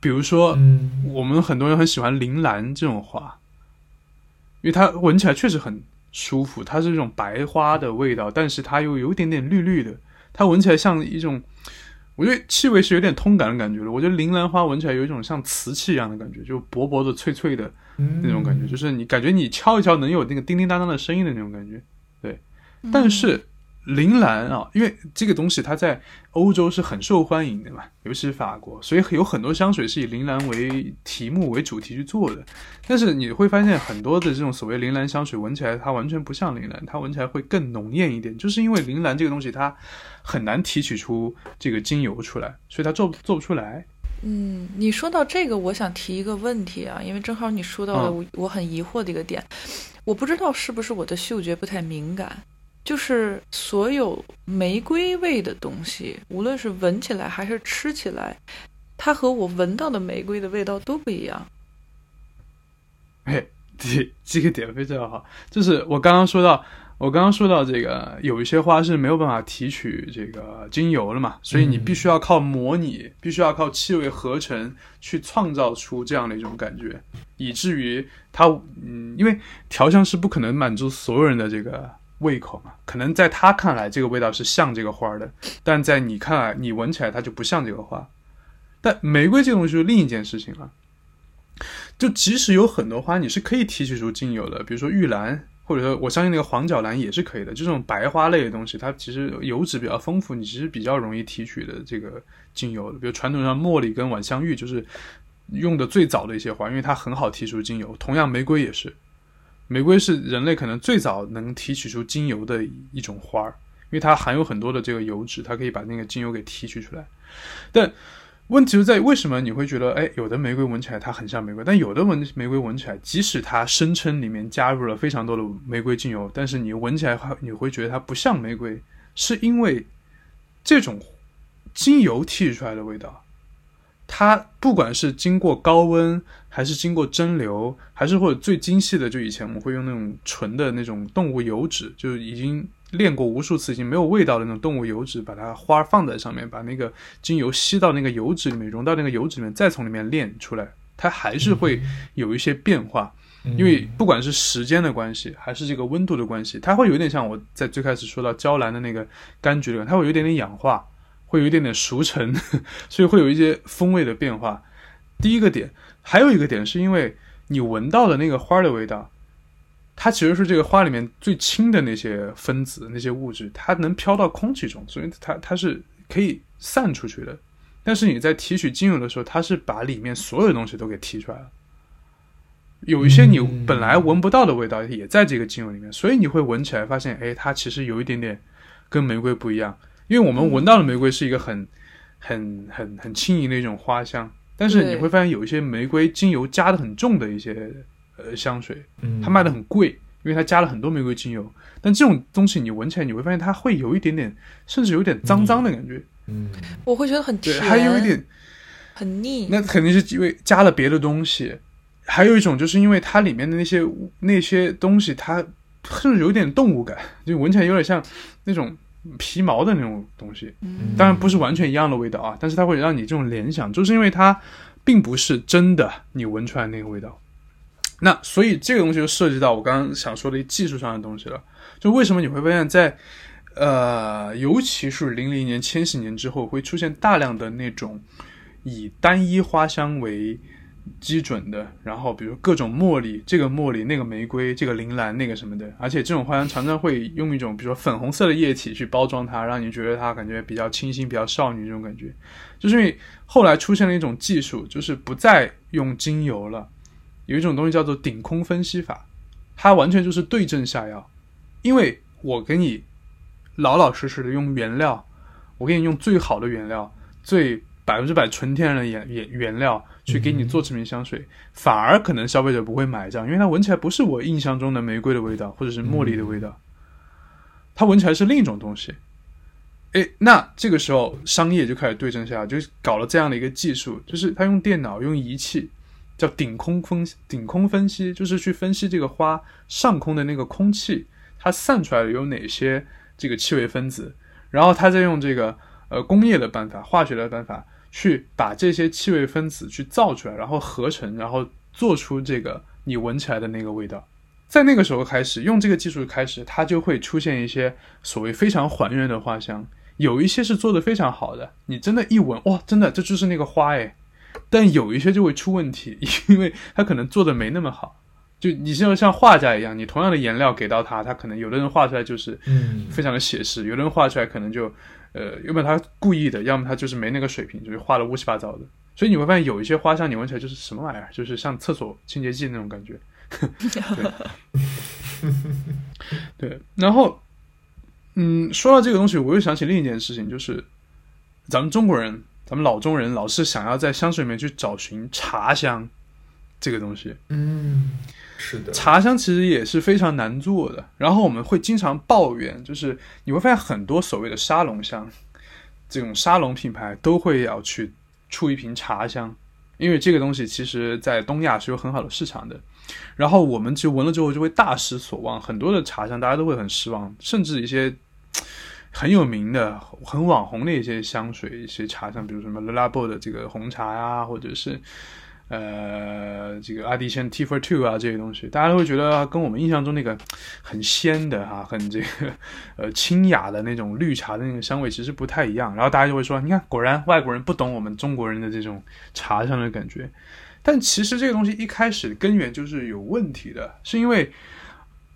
比如说，我们很多人很喜欢铃兰这种花，因为它闻起来确实很舒服，它是这种白花的味道，但是它又有一点点绿绿的，它闻起来像一种。我觉得气味是有点通感的感觉了。我觉得铃兰花闻起来有一种像瓷器一样的感觉，就薄薄的、脆脆的那种感觉，就是你感觉你敲一敲能有那个叮叮当当的声音的那种感觉。对，但是。铃兰啊，因为这个东西它在欧洲是很受欢迎的嘛，尤其是法国，所以有很多香水是以铃兰为题目为主题去做的。但是你会发现很多的这种所谓铃兰香水闻起来它完全不像铃兰，它闻起来会更浓艳一点，就是因为铃兰这个东西它很难提取出这个精油出来，所以它做做不出来。嗯，你说到这个，我想提一个问题啊，因为正好你说到了我我很疑惑的一个点，我不知道是不是我的嗅觉不太敏感。就是所有玫瑰味的东西，无论是闻起来还是吃起来，它和我闻到的玫瑰的味道都不一样。哎，点这个点非常好，就是我刚刚说到。我刚刚说到这个，有一些花是没有办法提取这个精油了嘛，所以你必须要靠模拟，必须要靠气味合成去创造出这样的一种感觉，以至于它，嗯，因为调香师不可能满足所有人的这个胃口嘛，可能在他看来这个味道是像这个花的，但在你看来，你闻起来它就不像这个花。但玫瑰这个东西是另一件事情了，就即使有很多花你是可以提取出精油的，比如说玉兰。或者说，我相信那个黄角兰也是可以的。就这种白花类的东西，它其实油脂比较丰富，你其实比较容易提取的这个精油的。比如传统上茉莉跟晚香玉就是用的最早的一些花，因为它很好提出精油。同样，玫瑰也是，玫瑰是人类可能最早能提取出精油的一种花儿，因为它含有很多的这个油脂，它可以把那个精油给提取出来。但问题就在于，为什么你会觉得，哎，有的玫瑰闻起来它很像玫瑰，但有的闻玫瑰闻起来，即使它声称里面加入了非常多的玫瑰精油，但是你闻起来你会觉得它不像玫瑰，是因为这种精油提取出来的味道，它不管是经过高温，还是经过蒸馏，还是或者最精细的，就以前我们会用那种纯的那种动物油脂，就已经。炼过无数次已经没有味道的那种动物油脂，把它花放在上面，把那个精油吸到那个油脂里面，融到那个油脂里面，再从里面炼出来，它还是会有一些变化。因为不管是时间的关系，还是这个温度的关系，它会有点像我在最开始说到娇兰的那个柑橘里面，它会有一点点氧化，会有一点点熟成，所以会有一些风味的变化。第一个点，还有一个点是因为你闻到的那个花的味道。它其实是这个花里面最轻的那些分子、那些物质，它能飘到空气中，所以它它是可以散出去的。但是你在提取精油的时候，它是把里面所有的东西都给提出来了。有一些你本来闻不到的味道也在这个精油里面，所以你会闻起来发现，哎，它其实有一点点跟玫瑰不一样。因为我们闻到的玫瑰是一个很、很、很、很轻盈的一种花香，但是你会发现有一些玫瑰精油加的很重的一些。呃，香水，它卖的很贵，因为它加了很多玫瑰精油。但这种东西你闻起来，你会发现它会有一点点，甚至有点脏脏的感觉。嗯，我会觉得很甜，还有一点很腻。那肯定是因为加了别的东西。还有一种就是因为它里面的那些那些东西，它甚至有点动物感，就闻起来有点像那种皮毛的那种东西。当然不是完全一样的味道啊，但是它会让你这种联想，就是因为它并不是真的你闻出来那个味道。那所以这个东西就涉及到我刚刚想说的技术上的东西了。就为什么你会发现，在呃，尤其是零零年、千禧年之后，会出现大量的那种以单一花香为基准的，然后比如各种茉莉，这个茉莉、那个玫瑰、这个铃兰、那个什么的，而且这种花香常常会用一种比如说粉红色的液体去包装它，让你觉得它感觉比较清新、比较少女这种感觉。就是因为后来出现了一种技术，就是不再用精油了。有一种东西叫做顶空分析法，它完全就是对症下药。因为我给你老老实实的用原料，我给你用最好的原料，最百分之百纯天然的原原原料去给你做这瓶香水，反而可能消费者不会买账，因为它闻起来不是我印象中的玫瑰的味道，或者是茉莉的味道，它闻起来是另一种东西。哎，那这个时候商业就开始对症下药，就搞了这样的一个技术，就是他用电脑用仪器。叫顶空分顶空分析，就是去分析这个花上空的那个空气，它散出来的有哪些这个气味分子，然后他再用这个呃工业的办法、化学的办法去把这些气味分子去造出来，然后合成，然后做出这个你闻起来的那个味道。在那个时候开始用这个技术开始，它就会出现一些所谓非常还原的花香，有一些是做的非常好的，你真的一闻哇，真的这就是那个花诶。但有一些就会出问题，因为它可能做的没那么好。就你像像画家一样，你同样的颜料给到他，他可能有的人画出来就是嗯非常的写实，有的人画出来可能就呃要么他故意的，要么他就是没那个水平，就是画的乌七八糟的。所以你会发现有一些花香你闻起来就是什么玩意儿，就是像厕所清洁剂那种感觉。对，然后嗯说到这个东西，我又想起另一件事情，就是咱们中国人。咱们老中人老是想要在香水里面去找寻茶香这个东西，嗯，是的，茶香其实也是非常难做的。然后我们会经常抱怨，就是你会发现很多所谓的沙龙香，这种沙龙品牌都会要去出一瓶茶香，因为这个东西其实在东亚是有很好的市场的。然后我们其实闻了之后就会大失所望，很多的茶香大家都会很失望，甚至一些很有名的、很网红的一些香水、一些茶香，比如什么 Le Labo 的这个红茶呀，或者是呃这个阿迪仙 T for Two 啊这些东西，大家都会觉得跟我们印象中那个很鲜的哈、很这个呃清雅的那种绿茶的那个香味其实不太一样。然后大家就会说，你看，果然外国人不懂我们中国人的这种茶香的感觉。但其实这个东西一开始根源就是有问题的，是因为，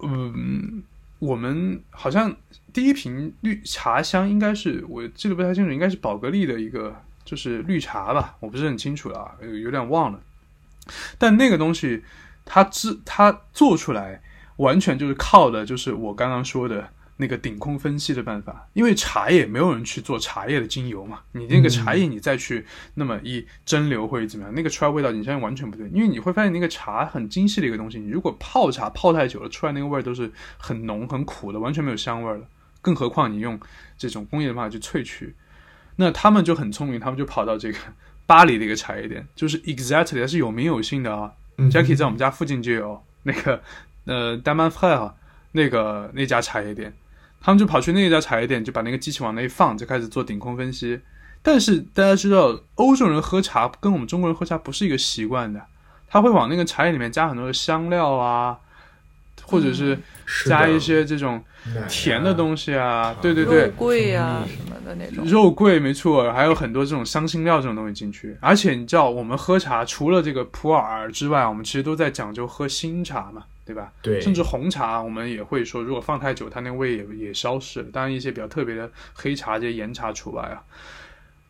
嗯，我们好像第一瓶绿茶香应该是我记得不太清楚，应该是宝格丽的一个就是绿茶吧，我不是很清楚了，有有点忘了。但那个东西它制它做出来完全就是靠的，就是我刚刚说的。那个顶空分析的办法，因为茶叶没有人去做茶叶的精油嘛，你那个茶叶你再去那么一蒸馏或者怎么样，那个出来味道你相信完全不对，因为你会发现那个茶很精细的一个东西，你如果泡茶泡太久了，出来那个味儿都是很浓很苦的，完全没有香味儿了。更何况你用这种工业的方法去萃取，那他们就很聪明，他们就跑到这个 巴黎的一个茶叶店，就是 exactly 它是有名有姓的啊，Jackie 在我们家附近就有那个呃 d a m a n f r e 那个那家茶叶店。他们就跑去那家茶叶店，就把那个机器往那一放，就开始做顶空分析。但是大家知道，欧洲人喝茶跟我们中国人喝茶不是一个习惯的，他会往那个茶叶里面加很多的香料啊，或者是加一些这种甜的东西啊，对对对，肉桂啊什么的那种。肉桂没错，还有很多这种香辛料这种东西进去。而且你知道，我们喝茶除了这个普洱之外，我们其实都在讲究喝新茶嘛。对吧？对，甚至红茶，我们也会说，如果放太久，它那味也也消失了。当然，一些比较特别的黑茶、这些岩茶除外啊。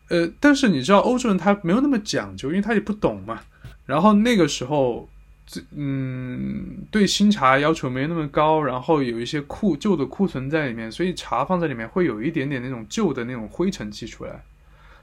呃，但是你知道，欧洲人他没有那么讲究，因为他也不懂嘛。然后那个时候，这嗯，对新茶要求没那么高，然后有一些库旧的库存在里面，所以茶放在里面会有一点点那种旧的那种灰尘气出来。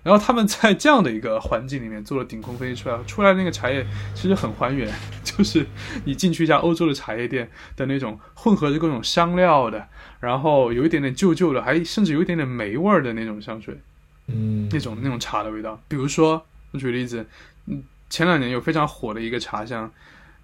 然后他们在这样的一个环境里面做了顶空分析出来，出来那个茶叶其实很还原，就是你进去一家欧洲的茶叶店的那种混合着各种香料的，然后有一点点旧旧的，还甚至有一点点霉味儿的那种香水，嗯，那种那种茶的味道。比如说，我举例子，嗯，前两年有非常火的一个茶香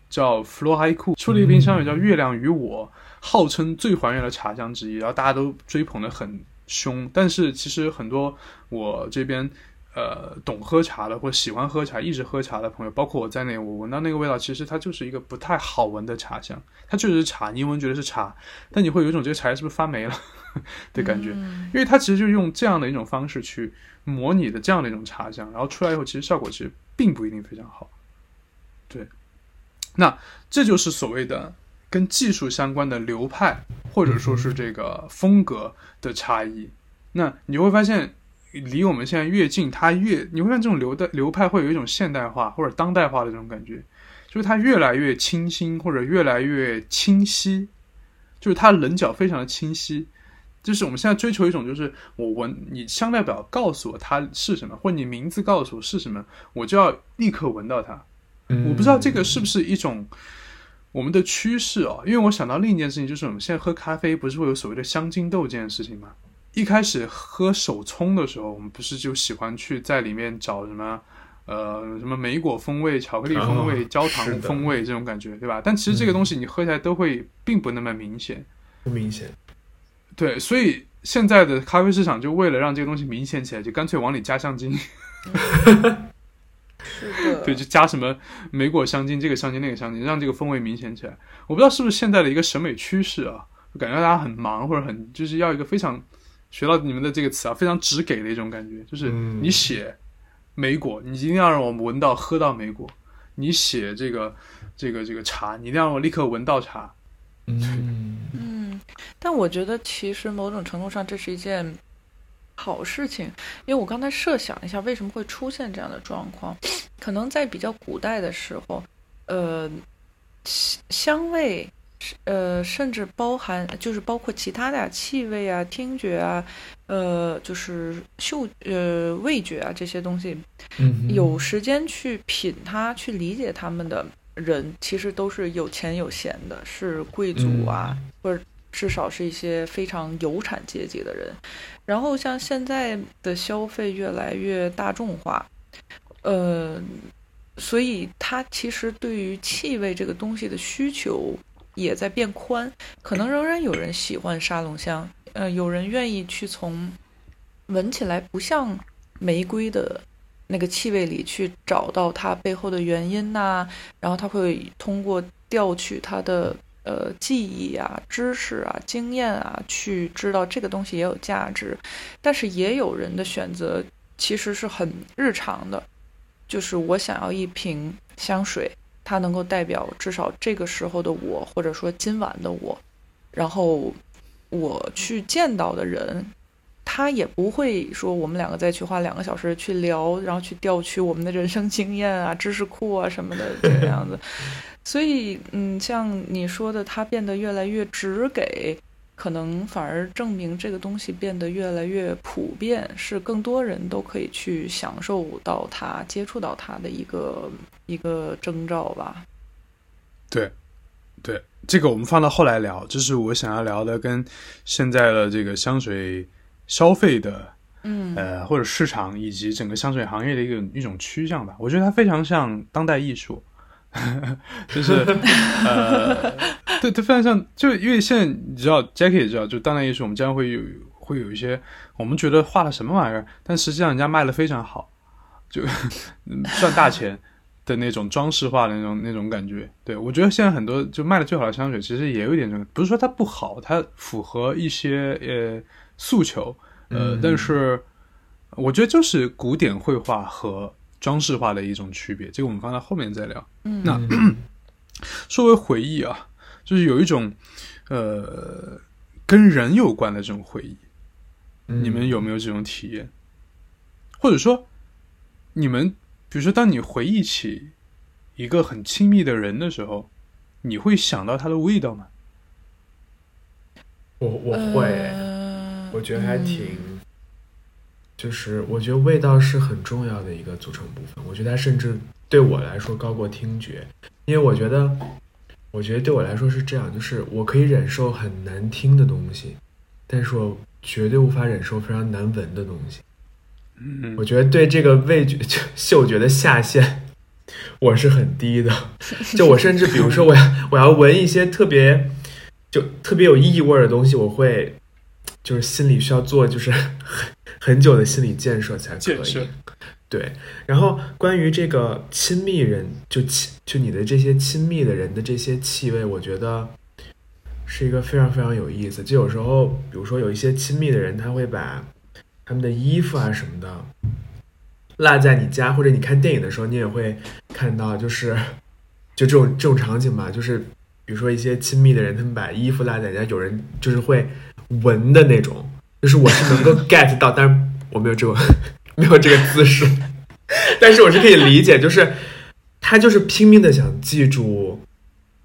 叫 Flo Hai Ku，出了一瓶香水叫月亮与我，号称最还原的茶香之一，然后大家都追捧的很。凶，但是其实很多我这边呃懂喝茶的或者喜欢喝茶、一直喝茶的朋友，包括我在内，我闻到那个味道，其实它就是一个不太好闻的茶香。它确实是茶，你闻觉得是茶，但你会有一种这个茶叶是不是发霉了 的感觉，因为它其实就用这样的一种方式去模拟的这样的一种茶香，然后出来以后，其实效果其实并不一定非常好。对，那这就是所谓的。跟技术相关的流派，或者说是这个风格的差异，那你会发现，离我们现在越近，它越你会发现这种流的流派会有一种现代化或者当代化的这种感觉，就是它越来越清新或者越来越清晰，就是它棱角非常的清晰，就是我们现在追求一种，就是我闻你香料表告诉我它是什么，或你名字告诉我是什么，我就要立刻闻到它。我不知道这个是不是一种。我们的趋势哦，因为我想到另一件事情，就是我们现在喝咖啡不是会有所谓的香精豆这件事情吗？一开始喝手冲的时候，我们不是就喜欢去在里面找什么，呃，什么莓果风味、巧克力风味、焦糖风味这种感觉，对吧？但其实这个东西你喝起来都会并不那么明显，不明显。对，所以现在的咖啡市场就为了让这个东西明显起来，就干脆往里加香精。是的，对，就加什么莓果香精，这个香精那个香精，让这个风味明显起来。我不知道是不是现在的一个审美趋势啊，感觉大家很忙或者很就是要一个非常学到你们的这个词啊，非常直给的一种感觉，就是你写莓果，你一定要让我闻到喝到莓果；你写这个这个这个茶，你一定要让我立刻闻到茶。嗯嗯，但我觉得其实某种程度上这是一件。好事情，因为我刚才设想一下，为什么会出现这样的状况？可能在比较古代的时候，呃，香味，呃，甚至包含就是包括其他的气味啊、听觉啊，呃，就是嗅呃味觉啊这些东西，有时间去品它、去理解他们的人，其实都是有钱有闲的，是贵族啊，或者。至少是一些非常有产阶级的人，然后像现在的消费越来越大众化，呃，所以它其实对于气味这个东西的需求也在变宽，可能仍然有人喜欢沙龙香，呃，有人愿意去从闻起来不像玫瑰的那个气味里去找到它背后的原因呐，然后他会通过调取它的呃记忆啊、知识啊、经验啊，去知道这个东西也有价值，但是也有人的选择其实是很日常的。就是我想要一瓶香水，它能够代表至少这个时候的我，或者说今晚的我。然后我去见到的人，他也不会说我们两个再去花两个小时去聊，然后去调取我们的人生经验啊、知识库啊什么的这个样子。所以，嗯，像你说的，他变得越来越只给。可能反而证明这个东西变得越来越普遍，是更多人都可以去享受到它、接触到它的一个一个征兆吧。对，对，这个我们放到后来聊，这是我想要聊的，跟现在的这个香水消费的，嗯，呃，或者市场以及整个香水行业的一个一种趋向吧。我觉得它非常像当代艺术。就是呃，对，它非常像，就因为现在你知道，Jackie 也知道，就当代艺术，我们经常会有会有一些我们觉得画了什么玩意儿，但实际上人家卖的非常好，就 赚大钱的那种装饰化的那种那种感觉。对我觉得现在很多就卖的最好的香水，其实也有一点这个，不是说它不好，它符合一些呃诉求，呃，但是我觉得就是古典绘画和。装饰画的一种区别，这个我们放在后面再聊。嗯，那 说回回忆啊，就是有一种呃跟人有关的这种回忆，你们有没有这种体验？或者说，你们比如说，当你回忆起一个很亲密的人的时候，你会想到他的味道吗？我我会，我觉得还挺。就是我觉得味道是很重要的一个组成部分，我觉得它甚至对我来说高过听觉，因为我觉得，我觉得对我来说是这样，就是我可以忍受很难听的东西，但是我绝对无法忍受非常难闻的东西。嗯，我觉得对这个味觉、嗅觉的下限，我是很低的。就我甚至比如说，我要我要闻一些特别就特别有异味的东西，我会就是心理需要做就是。很久的心理建设才可以，对。然后关于这个亲密人，就亲就你的这些亲密的人的这些气味，我觉得是一个非常非常有意思。就有时候，比如说有一些亲密的人，他会把他们的衣服啊什么的落在你家，或者你看电影的时候，你也会看到，就是 就这种这种场景吧。就是比如说一些亲密的人，他们把衣服落在家，有人就是会闻的那种。就是我是能够 get 到，但是我没有这个 没有这个姿势，但是我是可以理解，就是他就是拼命的想记住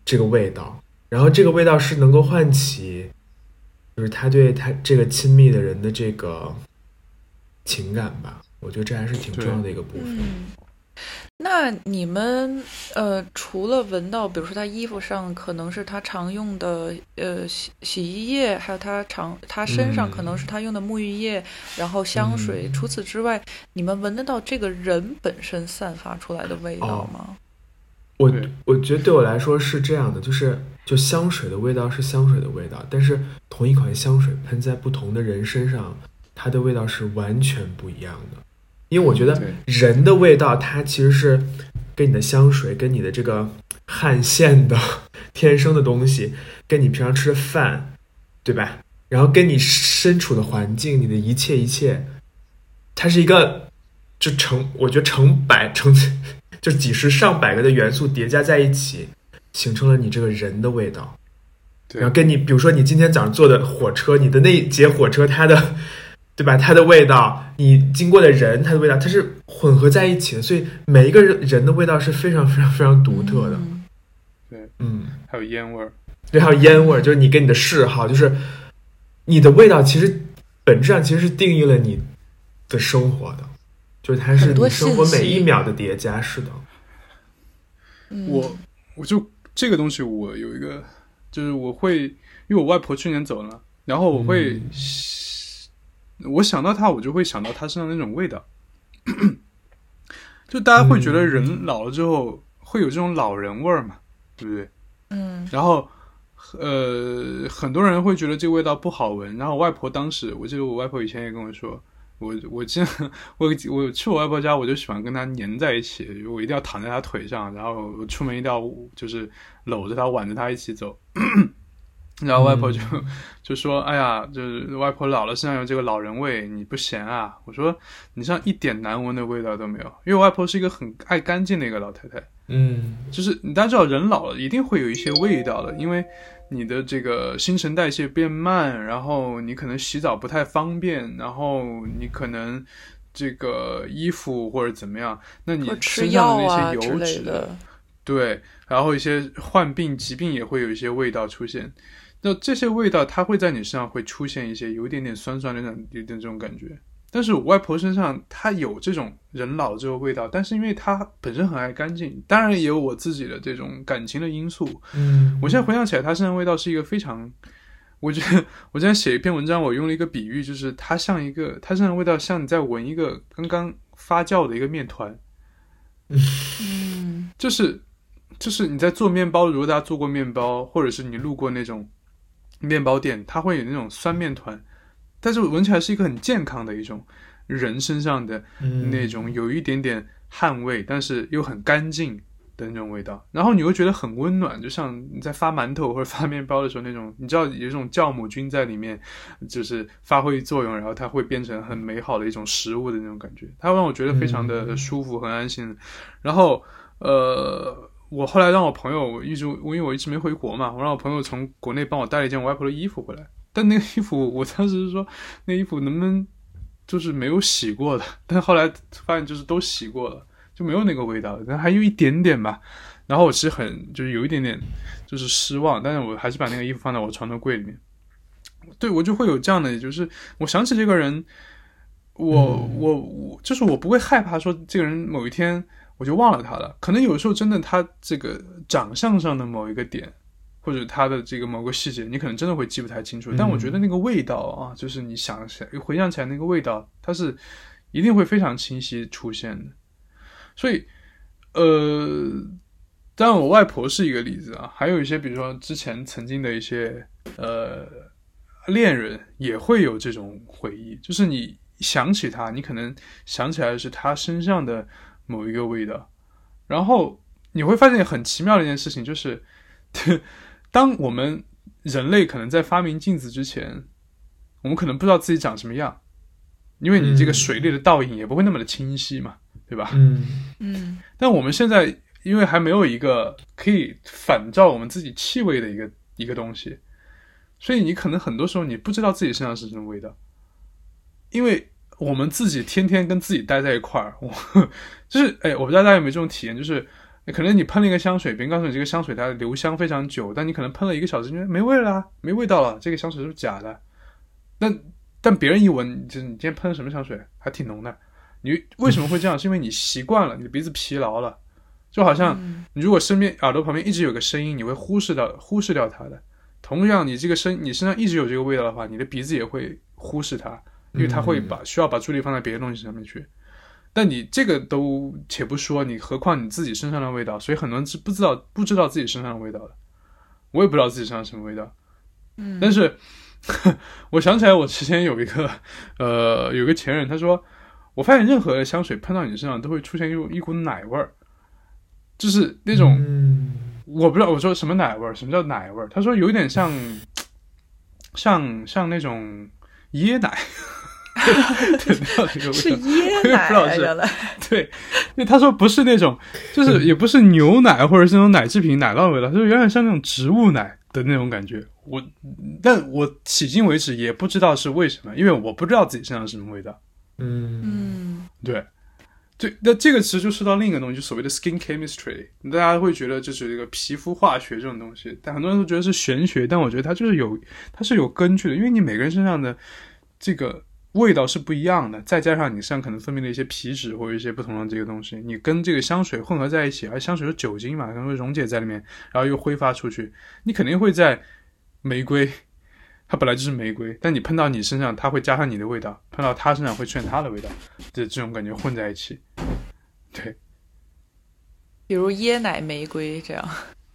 这个味道，然后这个味道是能够唤起，就是他对他这个亲密的人的这个情感吧，我觉得这还是挺重要的一个部分。那你们呃，除了闻到，比如说他衣服上可能是他常用的呃洗洗衣液，还有他常他身上可能是他用的沐浴液，然后香水。除此之外，你们闻得到这个人本身散发出来的味道吗？我我觉得对我来说是这样的，就是就香水的味道是香水的味道，但是同一款香水喷在不同的人身上，它的味道是完全不一样的。因为我觉得人的味道，它其实是跟你的香水、跟你的这个汗腺的天生的东西，跟你平常吃的饭，对吧？然后跟你身处的环境，你的一切一切，它是一个就成，我觉得成百成就几十上百个的元素叠加在一起，形成了你这个人的味道。然后跟你，比如说你今天早上坐的火车，你的那一节火车，它的。对吧？它的味道，你经过的人，它的味道，它是混合在一起的，所以每一个人人的味道是非常非常非常独特的。对，嗯，还有烟味儿，对，还有烟味儿，就是你跟你的嗜好，就是你的味道，其实本质上其实是定义了你的生活的，就是它是你生活每一秒的叠加，是的。我我就这个东西，我有一个，就是我会，因为我外婆去年走了，然后我会。我想到他，我就会想到他身上那种味道，就大家会觉得人老了之后会有这种老人味儿嘛，对不对？嗯。然后，呃，很多人会觉得这个味道不好闻。然后外婆当时，我记得我外婆以前也跟我说，我我记得 我我去我外婆家，我就喜欢跟她粘在一起，我一定要躺在她腿上，然后出门一定要就是搂着她挽着她一起走。然后外婆就就说：“哎呀，就是外婆老了，身上有这个老人味，你不嫌啊？”我说：“你身上一点难闻的味道都没有，因为外婆是一个很爱干净的一个老太太。嗯，就是你大家知道，人老了一定会有一些味道的，因为你的这个新陈代谢变慢，然后你可能洗澡不太方便，然后你可能这个衣服或者怎么样，那你身上的那些油脂，对，然后一些患病疾病也会有一些味道出现。”那这些味道，它会在你身上会出现一些有一点点酸酸的那种，有点这种感觉。但是我外婆身上她有这种人老这个味道，但是因为她本身很爱干净，当然也有我自己的这种感情的因素。嗯，我现在回想起来，她身上味道是一个非常，我觉得我之前写一篇文章，我用了一个比喻，就是它像一个，它身上味道像你在闻一个刚刚发酵的一个面团。嗯，就是就是你在做面包，如果大家做过面包，或者是你路过那种。面包店它会有那种酸面团，但是闻起来是一个很健康的一种人身上的那种有一点点汗味，但是又很干净的那种味道。然后你会觉得很温暖，就像你在发馒头或者发面包的时候那种，你知道有一种酵母菌在里面，就是发挥作用，然后它会变成很美好的一种食物的那种感觉，它让我觉得非常的舒服很安心。然后呃。我后来让我朋友我一直，因为我一直没回国嘛，我让我朋友从国内帮我带了一件我外婆的衣服回来。但那个衣服，我当时是说，那衣服能不能就是没有洗过的？但后来发现就是都洗过了，就没有那个味道，但还有一点点吧。然后我其实很就是有一点点就是失望，但是我还是把那个衣服放在我床头柜里面。对我就会有这样的，就是我想起这个人，我我我就是我不会害怕说这个人某一天。我就忘了他了，可能有时候真的他这个长相上的某一个点，或者他的这个某个细节，你可能真的会记不太清楚。但我觉得那个味道啊，就是你想起来回想起来那个味道，它是一定会非常清晰出现的。所以，呃，当然我外婆是一个例子啊，还有一些比如说之前曾经的一些呃恋人也会有这种回忆，就是你想起他，你可能想起来的是他身上的。某一个味道，然后你会发现很奇妙的一件事情，就是，当我们人类可能在发明镜子之前，我们可能不知道自己长什么样，因为你这个水里的倒影也不会那么的清晰嘛，对吧？嗯嗯。但我们现在因为还没有一个可以反照我们自己气味的一个一个东西，所以你可能很多时候你不知道自己身上是什么味道，因为。我们自己天天跟自己待在一块儿，我就是哎，我不知道大家有没有这种体验，就是可能你喷了一个香水，别人告诉你这个香水它留香非常久，但你可能喷了一个小时，觉得没味了，没味道了，这个香水是不是假的？但但别人一闻，就是你今天喷的什么香水，还挺浓的。你为什么会这样？是因为你习惯了，你的鼻子疲劳了，就好像你如果身边耳朵旁边一直有个声音，你会忽视掉忽视掉它的。同样，你这个身你身上一直有这个味道的话，你的鼻子也会忽视它。因为他会把需要把注意力放在别的东西上面去，但你这个都且不说，你何况你自己身上的味道，所以很多人是不知道不知道自己身上的味道的。我也不知道自己身上什么味道，嗯，但是 我想起来，我之前有一个呃，有个前任，他说，我发现任何的香水喷到你身上都会出现一一股奶味儿，就是那种我不知道我说什么奶味儿，什么叫奶味儿？他说有点像像像那种椰奶。是椰奶，原 来对，因为他说不是那种，就是 也不是牛奶或者是那种奶制品奶酪味道，就是有点像那种植物奶的那种感觉。我，但我迄今为止也不知道是为什么，因为我不知道自己身上是什么味道。嗯嗯，对，对，那这个其实就说到另一个东西，就所谓的 skin chemistry，大家会觉得就是这个皮肤化学这种东西，但很多人都觉得是玄学，但我觉得它就是有，它是有根据的，因为你每个人身上的这个。味道是不一样的，再加上你身上可能分泌的一些皮脂或者一些不同的这个东西，你跟这个香水混合在一起，而香水有酒精嘛，可能会溶解在里面，然后又挥发出去，你肯定会在玫瑰，它本来就是玫瑰，但你喷到你身上，它会加上你的味道，喷到它身上会出现它的味道，这这种感觉混在一起，对，比如椰奶玫瑰这样。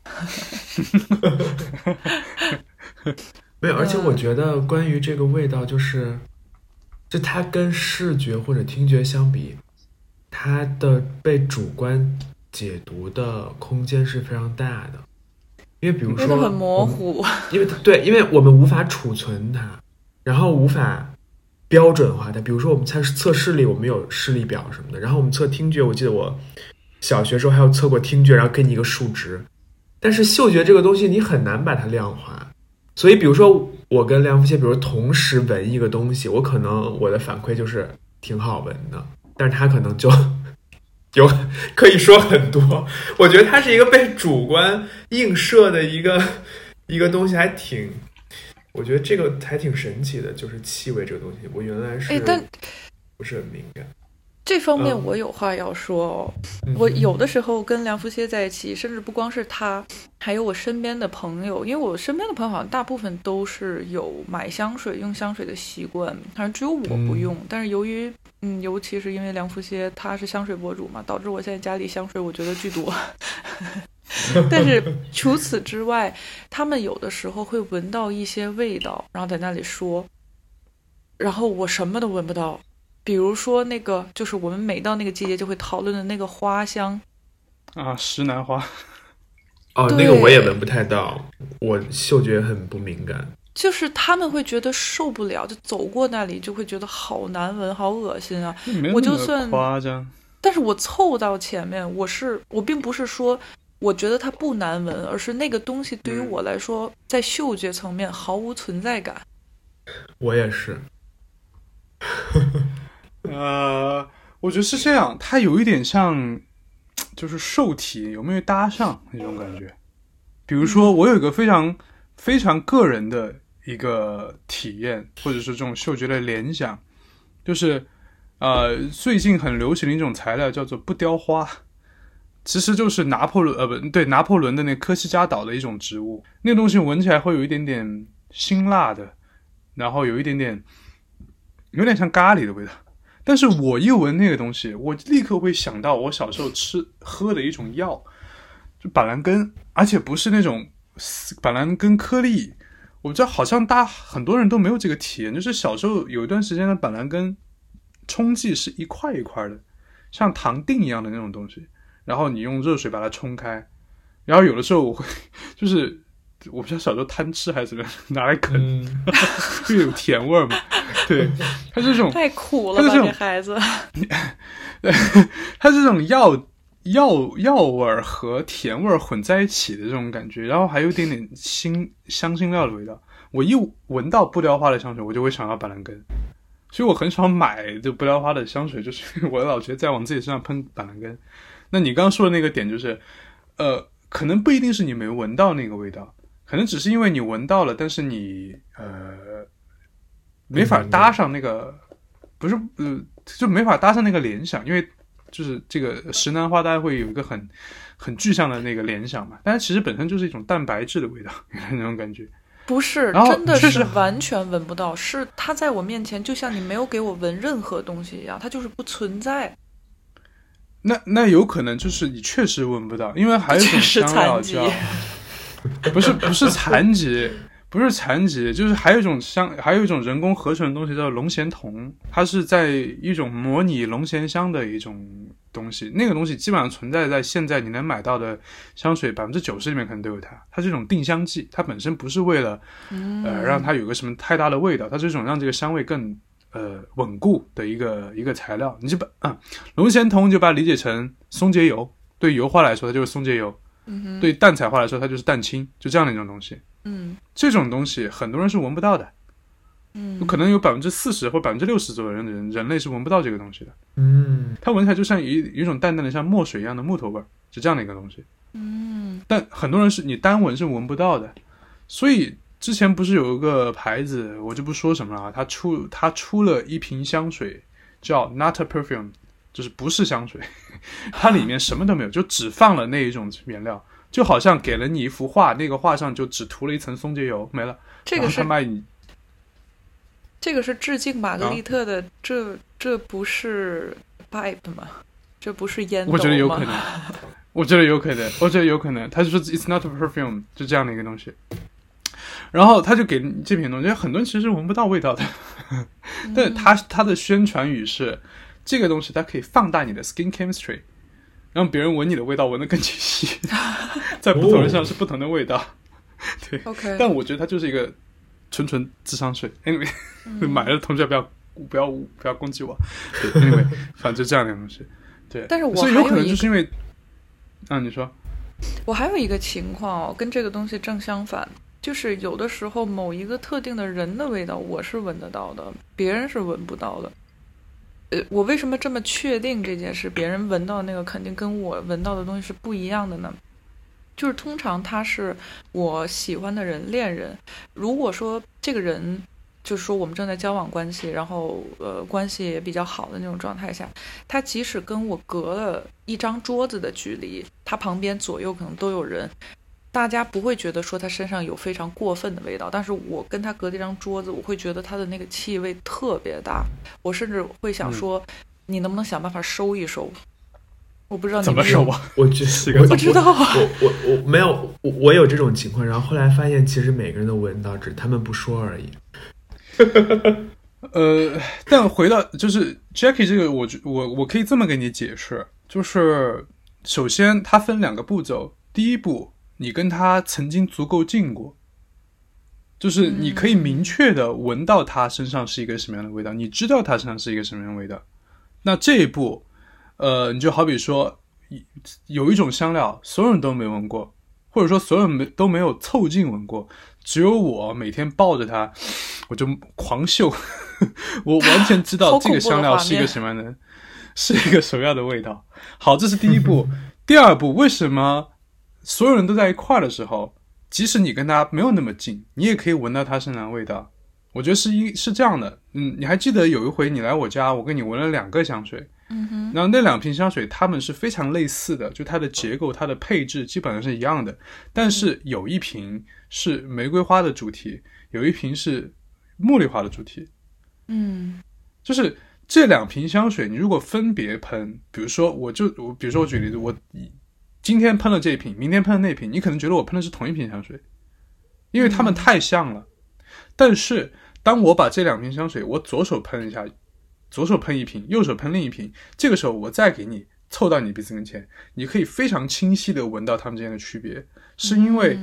没有，而且我觉得关于这个味道，就是就它跟视觉或者听觉相比，它的被主观解读的空间是非常大的。因为比如说很模糊，因为对，因为我们无法储存它，然后无法标准化它。比如说我们测测视力，我们有视力表什么的，然后我们测听觉，我记得我小学时候还有测过听觉，然后给你一个数值。但是嗅觉这个东西，你很难把它量化。所以，比如说我跟梁福谢，比如同时闻一个东西，我可能我的反馈就是挺好闻的，但是他可能就有可以说很多。我觉得它是一个被主观映射的一个一个东西，还挺，我觉得这个还挺神奇的，就是气味这个东西，我原来是不是很敏感。这方面我有话要说哦，我有的时候跟梁福歇在一起，甚至不光是他，还有我身边的朋友，因为我身边的朋友好像大部分都是有买香水、用香水的习惯，好像只有我不用。但是由于，嗯，尤其是因为梁福歇他是香水博主嘛，导致我现在家里香水我觉得巨多。但是除此之外，他们有的时候会闻到一些味道，然后在那里说，然后我什么都闻不到。比如说那个，就是我们每到那个季节就会讨论的那个花香啊，石楠花。哦，那个我也闻不太到，我嗅觉很不敏感。就是他们会觉得受不了，就走过那里就会觉得好难闻，好恶心啊！我就算夸张，但是我凑到前面，我是我并不是说我觉得它不难闻，而是那个东西对于我来说，在嗅觉层面毫无存在感。我也是。呃，我觉得是这样，它有一点像，就是受体有没有搭上那种感觉。比如说，我有一个非常非常个人的一个体验，或者是这种嗅觉的联想，就是呃，最近很流行的一种材料叫做不雕花，其实就是拿破仑呃不对拿破仑的那科西嘉岛的一种植物，那个东西闻起来会有一点点辛辣的，然后有一点点有点像咖喱的味道。但是我一闻那个东西，我立刻会想到我小时候吃喝的一种药，就板蓝根，而且不是那种板蓝根颗粒。我知道好像大很多人都没有这个体验，就是小时候有一段时间的板蓝根冲剂是一块一块的，像糖锭一样的那种东西，然后你用热水把它冲开，然后有的时候我会 就是。我不知道小时候贪吃还是怎么样，拿来啃，就有甜味儿嘛。对，它这种太苦了吧，这孩子。对，它这种药药药味儿和甜味儿混在一起的这种感觉，然后还有一点点辛香辛料的味道。我一闻到不雕花的香水，我就会想到板蓝根，所以我很少买这不雕花的香水，就是我老觉得在往自己身上喷板蓝根。那你刚刚说的那个点就是，呃，可能不一定是你没闻到那个味道。可能只是因为你闻到了，但是你呃没法搭上那个，不是呃就没法搭上那个联想，因为就是这个石楠花，大家会有一个很很具象的那个联想嘛。但是其实本身就是一种蛋白质的味道，那种感觉。不是，真的是完全闻不到，是它在我面前，就像你没有给我闻任何东西一样，它就是不存在。那那有可能就是你确实闻不到，因为还有一种 香料叫。不是不是残疾，不是残疾，就是还有一种香，还有一种人工合成的东西叫龙涎酮，它是在一种模拟龙涎香的一种东西，那个东西基本上存在在现在你能买到的香水百分之九十里面可能都有它，它是一种定香剂，它本身不是为了呃让它有个什么太大的味道，它是一种让这个香味更呃稳固的一个一个材料，你就把啊龙涎酮就把它理解成松节油，对油画来说它就是松节油。对淡彩画来说，它就是蛋清，就这样的一种东西。嗯，这种东西很多人是闻不到的。嗯，可能有百分之四十或百分之六十左右的人，人类是闻不到这个东西的。嗯，它闻起来就像一一种淡淡的像墨水一样的木头味儿，是这样的一个东西。嗯，但很多人是你单闻是闻不到的。所以之前不是有一个牌子，我就不说什么了，啊，它出它出了一瓶香水，叫 Not a Perfume。就是不是香水，它里面什么都没有，就只放了那一种原料，就好像给了你一幅画，那个画上就只涂了一层松节油，没了。这个是卖你，这个是致敬玛格丽特的，这这不是 pipe 吗？这不是烟。我觉得有可能，我觉得有可能，我觉得有可能。他就说 "It's not a perfume"，就这样的一个东西。然后他就给这瓶东西，很多人其实闻不到味道的，但他他的宣传语是这个东西它可以放大你的 skin chemistry，让别人闻你的味道闻得更清晰，在不同人上是不同的味道。对，OK。但我觉得它就是一个纯纯智商税。Anyway，买的同学不要不要不要攻击我。Anyway，反正就这样的东西。对，但是我所以有可能就是因为，啊，你说，我还有一个情况哦，跟这个东西正相反，就是有的时候某一个特定的人的味道我是闻得到的，别人是闻不到的。呃，我为什么这么确定这件事？别人闻到那个肯定跟我闻到的东西是不一样的呢？就是通常他是我喜欢的人，恋人。如果说这个人。就是说，我们正在交往关系，然后呃，关系也比较好的那种状态下，他即使跟我隔了一张桌子的距离，他旁边左右可能都有人，大家不会觉得说他身上有非常过分的味道，但是我跟他隔这张桌子，我会觉得他的那个气味特别大，我甚至会想说，你能不能想办法收一收？我不知道怎么收啊？我觉得我不知道啊，我我我没有，我我有这种情况，然后后来发现其实每个人都闻到，只是他们不说而已。呃，但回到就是 Jackie 这个，我我我可以这么给你解释，就是首先它分两个步骤，第一步你跟他曾经足够近过，就是你可以明确的闻到他身上是一个什么样的味道，你知道他身上是一个什么样的味道，那这一步，呃，你就好比说有一种香料，所有人都没闻过，或者说所有人没都没有凑近闻过。只有我每天抱着它，我就狂嗅，我完全知道这个香料是一个什么样的，是一个什么样的味道。好，这是第一步。第二步，为什么所有人都在一块的时候，即使你跟他没有那么近，你也可以闻到他身上的味道？我觉得是一是这样的。嗯，你还记得有一回你来我家，我给你闻了两个香水。嗯哼，然后那两瓶香水，它们是非常类似的，就它的结构、它的配置基本上是一样的。但是有一瓶是玫瑰花的主题，有一瓶是茉莉花的主题。嗯，就是这两瓶香水，你如果分别喷，比如说我就我，比如说我举例子，我今天喷了这一瓶，明天喷了那瓶，你可能觉得我喷的是同一瓶香水，因为它们太像了。但是当我把这两瓶香水，我左手喷一下。左手喷一瓶，右手喷另一瓶。这个时候，我再给你凑到你鼻子跟前，你可以非常清晰的闻到它们之间的区别。是因为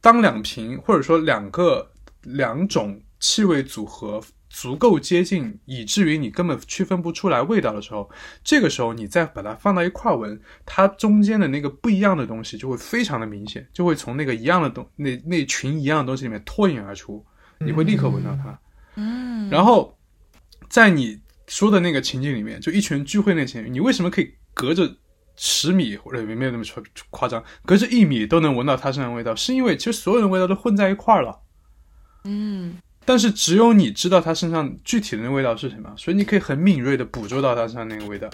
当两瓶或者说两个两种气味组合足够接近，以至于你根本区分不出来味道的时候，这个时候你再把它放到一块闻，它中间的那个不一样的东西就会非常的明显，就会从那个一样的东那那群一样的东西里面脱颖而出，你会立刻闻到它。嗯，然后。在你说的那个情景里面，就一群人聚会那情景，你为什么可以隔着十米或者没有那么夸夸张，隔着一米都能闻到他身上味道？是因为其实所有的味道都混在一块儿了。嗯，但是只有你知道他身上具体的那味道是什么，所以你可以很敏锐的捕捉到他身上那个味道。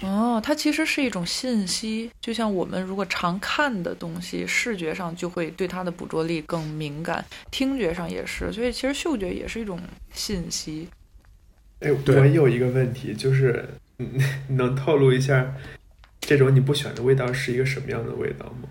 哦，它其实是一种信息，就像我们如果常看的东西，视觉上就会对它的捕捉力更敏感，听觉上也是，所以其实嗅觉也是一种信息。哎，我有一个问题，就是 能透露一下，这种你不喜欢的味道是一个什么样的味道吗？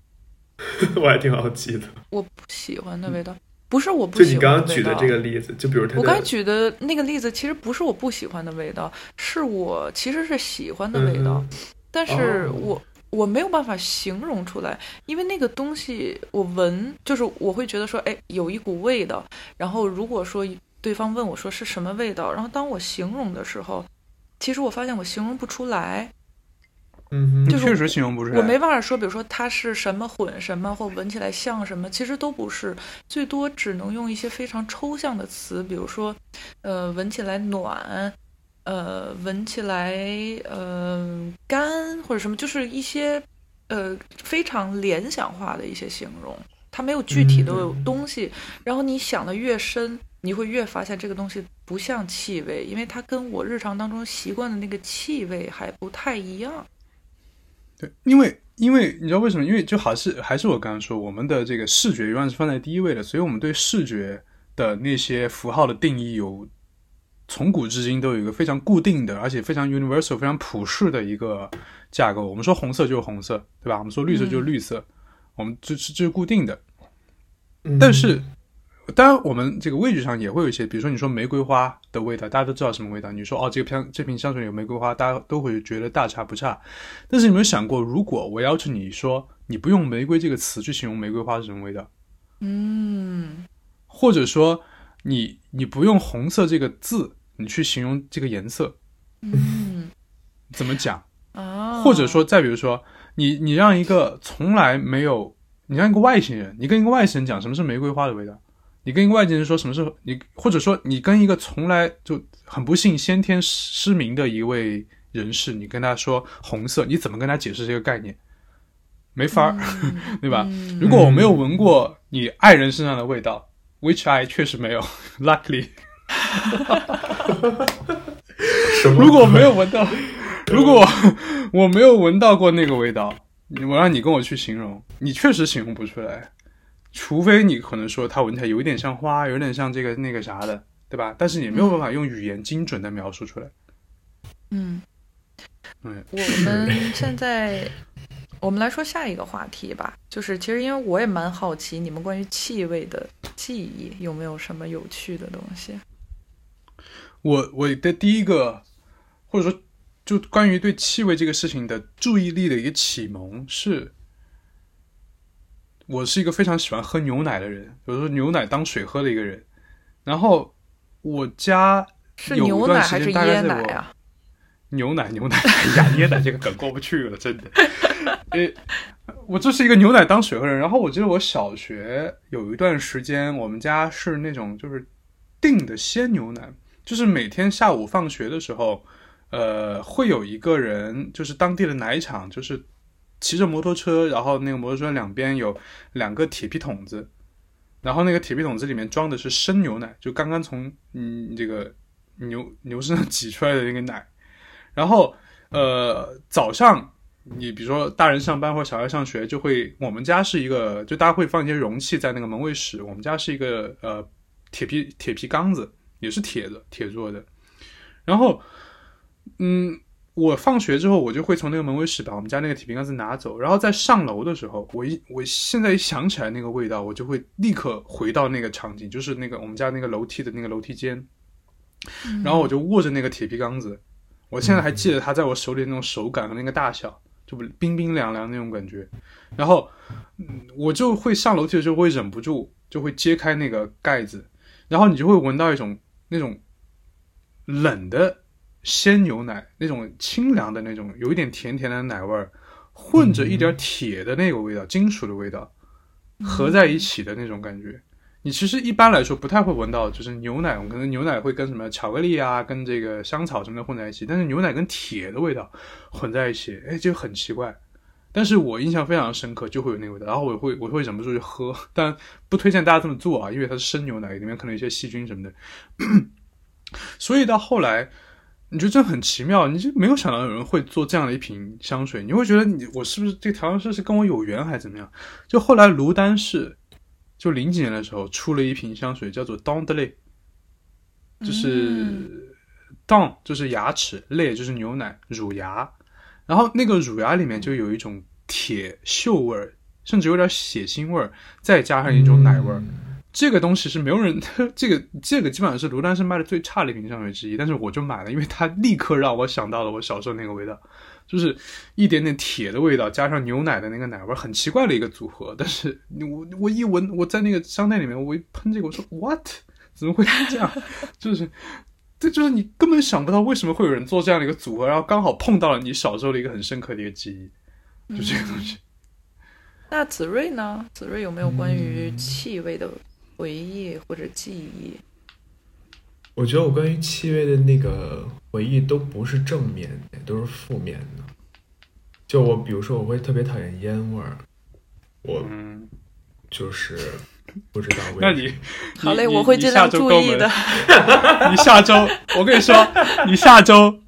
我还挺好奇的。我不喜欢的味道，不是我不就你刚刚举的这个例子，就比如他我刚举的那个例子，其实不是我不喜欢的味道，是我其实是喜欢的味道，但是我我没有办法形容出来，因为那个东西我闻，就是我会觉得说，哎，有一股味道，然后如果说。对方问我说是什么味道，然后当我形容的时候，其实我发现我形容不出来。嗯，就是确实形容不出来。我没办法说，比如说它是什么混什么，或闻起来像什么，其实都不是。最多只能用一些非常抽象的词，比如说，呃，闻起来暖，呃，闻起来呃干或者什么，就是一些呃非常联想化的一些形容。它没有具体的东西，然后你想的越深。你会越发现这个东西不像气味，因为它跟我日常当中习惯的那个气味还不太一样。对，因为因为你知道为什么？因为就好是还是我刚刚说，我们的这个视觉永远是放在第一位的，所以我们对视觉的那些符号的定义有从古至今都有一个非常固定的，而且非常 universal、非常普世的一个架构。我们说红色就是红色，对吧？我们说绿色就是绿色，我们这是这是固定的。但是，当然我们这个味觉上也会有一些，比如说你说玫瑰花的味道，大家都知道什么味道。你说哦，这个香这瓶香水有玫瑰花，大家都会觉得大差不差。但是有没有想过，如果我要求你说你不用玫瑰这个词去形容玫瑰花是什么味道？嗯，或者说你你不用红色这个字。你去形容这个颜色，嗯，怎么讲啊？或者说，再比如说，你你让一个从来没有，你让一个外星人，你跟一个外星人讲什么是玫瑰花的味道，你跟一个外界人说什么是你，或者说你跟一个从来就很不幸先天失明的一位人士，你跟他说红色，你怎么跟他解释这个概念？没法儿，对吧？如果我没有闻过你爱人身上的味道，which I 确实没有，luckily。哈哈哈！如果没有闻到，如果我没有闻到过那个味道，我让你跟我去形容，你确实形容不出来。除非你可能说它闻起来有一点像花，有点像这个那个啥的，对吧？但是你没有办法用语言精准的描述出来。嗯，嗯，我们现在我们来说下一个话题吧，就是其实因为我也蛮好奇，你们关于气味的记忆有没有什么有趣的东西？我我的第一个，或者说，就关于对气味这个事情的注意力的一个启蒙是，我是一个非常喜欢喝牛奶的人，比如说牛奶当水喝的一个人。然后我家是牛奶还是椰奶啊？牛奶牛奶 呀，椰奶这个梗过不去了，真的。诶，我就是一个牛奶当水喝人。然后我记得我小学有一段时间，我们家是那种就是订的鲜牛奶。就是每天下午放学的时候，呃，会有一个人，就是当地的奶厂，就是骑着摩托车，然后那个摩托车两边有两个铁皮桶子，然后那个铁皮桶子里面装的是生牛奶，就刚刚从嗯这个牛牛身上挤出来的那个奶，然后呃早上你比如说大人上班或小孩上学，就会我们家是一个，就大家会放一些容器在那个门卫室，我们家是一个呃铁皮铁皮缸子。也是铁的，铁做的。然后，嗯，我放学之后，我就会从那个门卫室把我们家那个铁皮缸子拿走。然后在上楼的时候，我一我现在一想起来那个味道，我就会立刻回到那个场景，就是那个我们家那个楼梯的那个楼梯间。然后我就握着那个铁皮缸子，我现在还记得它在我手里那种手感和那个大小，就冰冰凉凉那种感觉。然后，我就会上楼梯的时候会忍不住就会揭开那个盖子，然后你就会闻到一种。那种冷的鲜牛奶，那种清凉的那种，有一点甜甜的奶味儿，混着一点铁的那个味道，金属的味道，合在一起的那种感觉。你其实一般来说不太会闻到，就是牛奶，可能牛奶会跟什么巧克力啊，跟这个香草什么的混在一起，但是牛奶跟铁的味道混在一起，哎，就很奇怪。但是我印象非常深刻，就会有那个味道，然后我会我会忍不住去喝，但不推荐大家这么做啊，因为它是生牛奶，里面可能有一些细菌什么的。所以到后来，你觉得这很奇妙，你就没有想到有人会做这样的一瓶香水，你会觉得你我是不是这个调香师是跟我有缘还是怎么样？就后来卢丹氏就零几年的时候出了一瓶香水，叫做 Don de lait，就是 Don 就是牙齿，lait 就是牛奶乳牙。然后那个乳牙里面就有一种铁锈味儿，甚至有点血腥味儿，再加上一种奶味儿。这个东西是没有人，这个这个基本上是卢丹生卖的最差的一瓶香水之一。但是我就买了，因为它立刻让我想到了我小时候那个味道，就是一点点铁的味道，加上牛奶的那个奶味，很奇怪的一个组合。但是我我一闻，我在那个商店里面，我一喷这个，我说 what？怎么会这样？就是。这就是你根本想不到为什么会有人做这样的一个组合，然后刚好碰到了你小时候的一个很深刻的一个记忆，就这个东西。那子睿呢？子睿有没有关于气味的回忆或者记忆？我觉得我关于气味的那个回忆都不是正面的，都是负面的。就我，比如说，我会特别讨厌烟味儿，我就是。不知道，那你 好嘞，我会尽量注意的。你下周，我跟你说，你下周，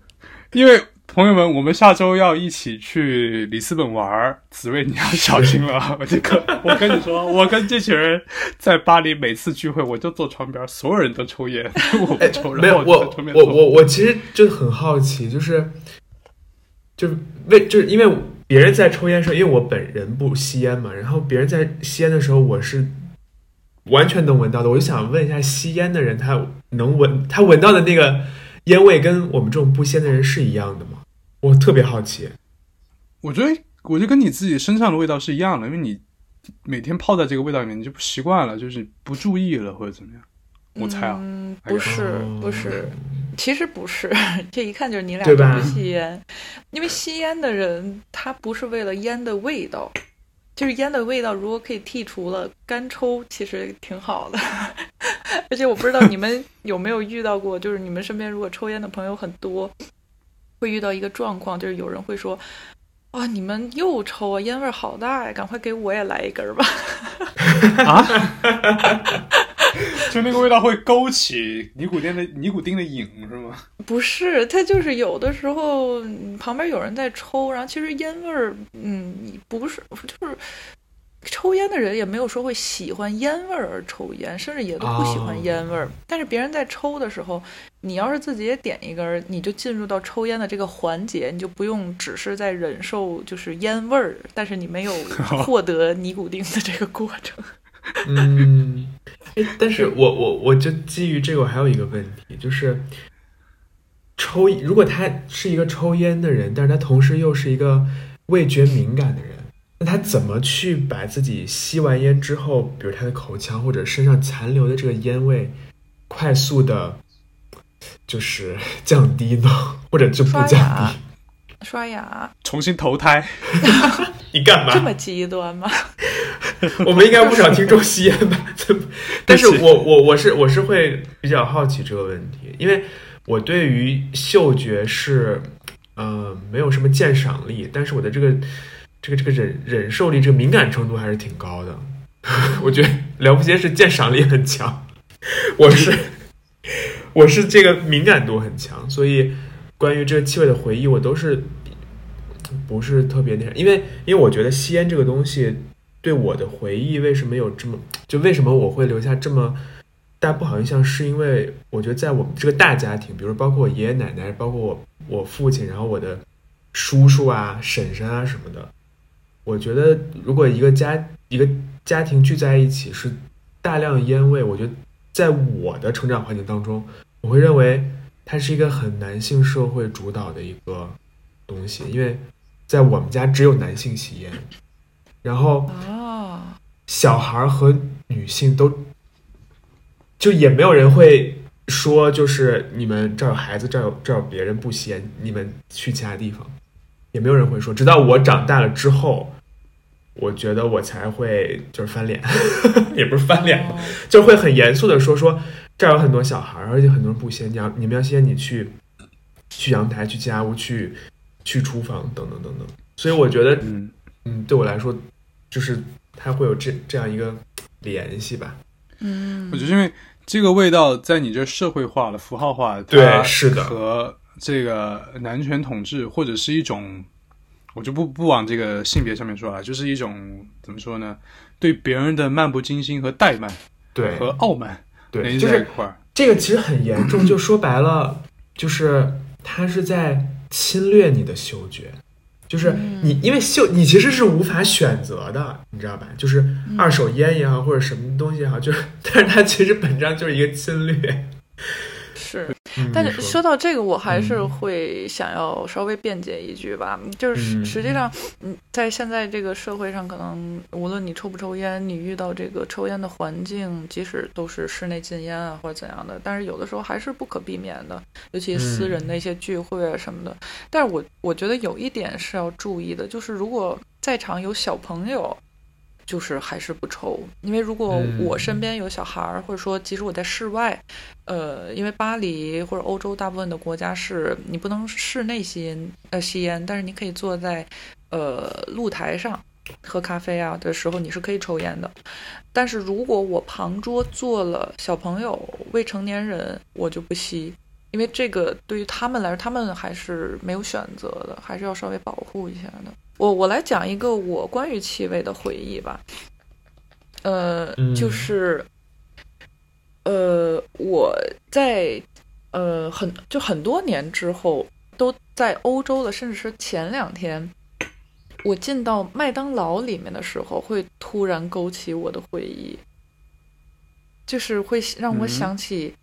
因为朋友们，我们下周要一起去里斯本玩，紫薇你要小心了。我这个，我跟你说，我跟这群人在巴黎每次聚会，我就坐窗边，所有人都抽烟，我不抽。没有，我我我我其实就很好奇，就是。就是为就是因为别人在抽烟的时候，因为我本人不吸烟嘛，然后别人在吸烟的时候，我是完全能闻到的。我就想问一下，吸烟的人他能闻他闻到的那个烟味，跟我们这种不吸烟的人是一样的吗？我特别好奇。我觉得，我就跟你自己身上的味道是一样的，因为你每天泡在这个味道里面，你就不习惯了，就是不注意了或者怎么样。我猜啊，不是不是，其实不是，这一看就是你俩都不吸烟，因为吸烟的人他不是为了烟的味道，就是烟的味道如果可以剔除了，干抽其实挺好的。而且我不知道你们有没有遇到过，就是你们身边如果抽烟的朋友很多，会遇到一个状况，就是有人会说。哇！你们又抽啊，烟味好大呀！赶快给我也来一根吧。啊！就那个味道会勾起尼古丁的尼古丁的瘾是吗？不是，它就是有的时候旁边有人在抽，然后其实烟味儿，嗯，不是，就是。抽烟的人也没有说会喜欢烟味儿而抽烟，甚至也都不喜欢烟味儿。但是别人在抽的时候，你要是自己也点一根，你就进入到抽烟的这个环节，你就不用只是在忍受就是烟味儿，但是你没有 获得尼古丁的这个过程。嗯，哎，但是我我我就基于这个，我还有一个问题，就是抽如果他是一个抽烟的人，但是他同时又是一个味觉敏感的人。那他怎么去把自己吸完烟之后，比如他的口腔或者身上残留的这个烟味，快速的，就是 降低呢？或者就不降低？刷牙，重新投胎？你干嘛？这么极端吗？我们应该不少听众吸烟吧？但是我我我是我是会比较好奇这个问题，因为我对于嗅觉是呃没有什么鉴赏力，但是我的这个。这个这个忍忍受力，这个敏感程度还是挺高的。我觉得了不起是鉴赏力很强，我是 我是这个敏感度很强，所以关于这个气味的回忆，我都是不是特别那啥。因为因为我觉得吸烟这个东西对我的回忆为什么有这么就为什么我会留下这么大不好印象，是因为我觉得在我们这个大家庭，比如包括我爷爷奶奶，包括我我父亲，然后我的叔叔啊、婶婶啊什么的。我觉得，如果一个家一个家庭聚在一起是大量烟味，我觉得在我的成长环境当中，我会认为它是一个很男性社会主导的一个东西，因为在我们家只有男性吸烟，然后小孩和女性都就也没有人会说，就是你们这儿有孩子，这儿有这儿有别人不吸烟，你们去其他地方，也没有人会说，直到我长大了之后。我觉得我才会就是翻脸，也不是翻脸吧，就会很严肃的说说这儿有很多小孩，而且很多人不吸烟，你要你们要先，你去去阳台、去家务、去去厨房等等等等。所以我觉得，嗯嗯，对我来说，就是它会有这这样一个联系吧。嗯，我觉得因为这个味道在你这社会化了、符号化，对，是的，和这个男权统治或者是一种。我就不不往这个性别上面说了，就是一种怎么说呢？对别人的漫不经心和怠慢，对和傲慢，对，就是这个其实很严重。就说白了，就是他是在侵略你的嗅觉，就是你因为嗅你其实是无法选择的，你知道吧？就是二手烟也好，或者什么东西也好，就是但是它其实本质上就是一个侵略。是，但是说到这个，我还是会想要稍微辩解一句吧，就是实际上，嗯，在现在这个社会上，可能无论你抽不抽烟，你遇到这个抽烟的环境，即使都是室内禁烟啊或者怎样的，但是有的时候还是不可避免的，尤其私人的一些聚会啊什么的。但是我我觉得有一点是要注意的，就是如果在场有小朋友。就是还是不抽，因为如果我身边有小孩儿，或者说即使我在室外，呃，因为巴黎或者欧洲大部分的国家是你不能室内吸烟，呃，吸烟，但是你可以坐在呃露台上喝咖啡啊的时候，你是可以抽烟的。但是如果我旁桌坐了小朋友、未成年人，我就不吸，因为这个对于他们来说，他们还是没有选择的，还是要稍微保护一下的。我我来讲一个我关于气味的回忆吧，呃，就是呃，我在呃很就很多年之后，都在欧洲了，甚至是前两天，我进到麦当劳里面的时候，会突然勾起我的回忆，就是会让我想起。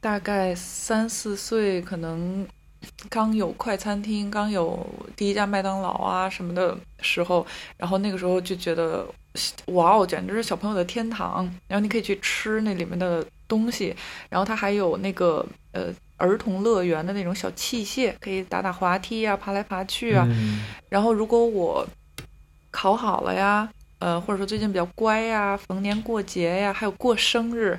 大概三四岁，可能刚有快餐厅，刚有第一家麦当劳啊什么的时候，然后那个时候就觉得，哇哦，简直是小朋友的天堂。然后你可以去吃那里面的东西，然后它还有那个呃儿童乐园的那种小器械，可以打打滑梯啊，爬来爬去啊。然后如果我考好了呀，呃，或者说最近比较乖呀，逢年过节呀，还有过生日，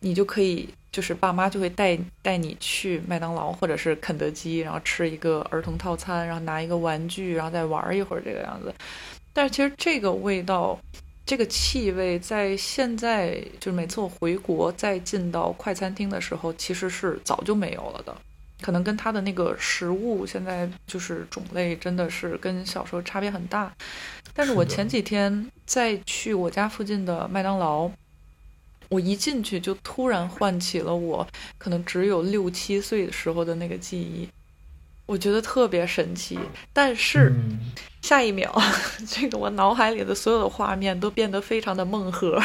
你就可以。就是爸妈就会带带你去麦当劳或者是肯德基，然后吃一个儿童套餐，然后拿一个玩具，然后再玩一会儿这个样子。但是其实这个味道，这个气味，在现在就是每次我回国再进到快餐厅的时候，其实是早就没有了的。可能跟它的那个食物现在就是种类真的是跟小时候差别很大。但是我前几天再去我家附近的麦当劳。我一进去就突然唤起了我可能只有六七岁的时候的那个记忆，我觉得特别神奇。但是下一秒，这个我脑海里的所有的画面都变得非常的梦盒。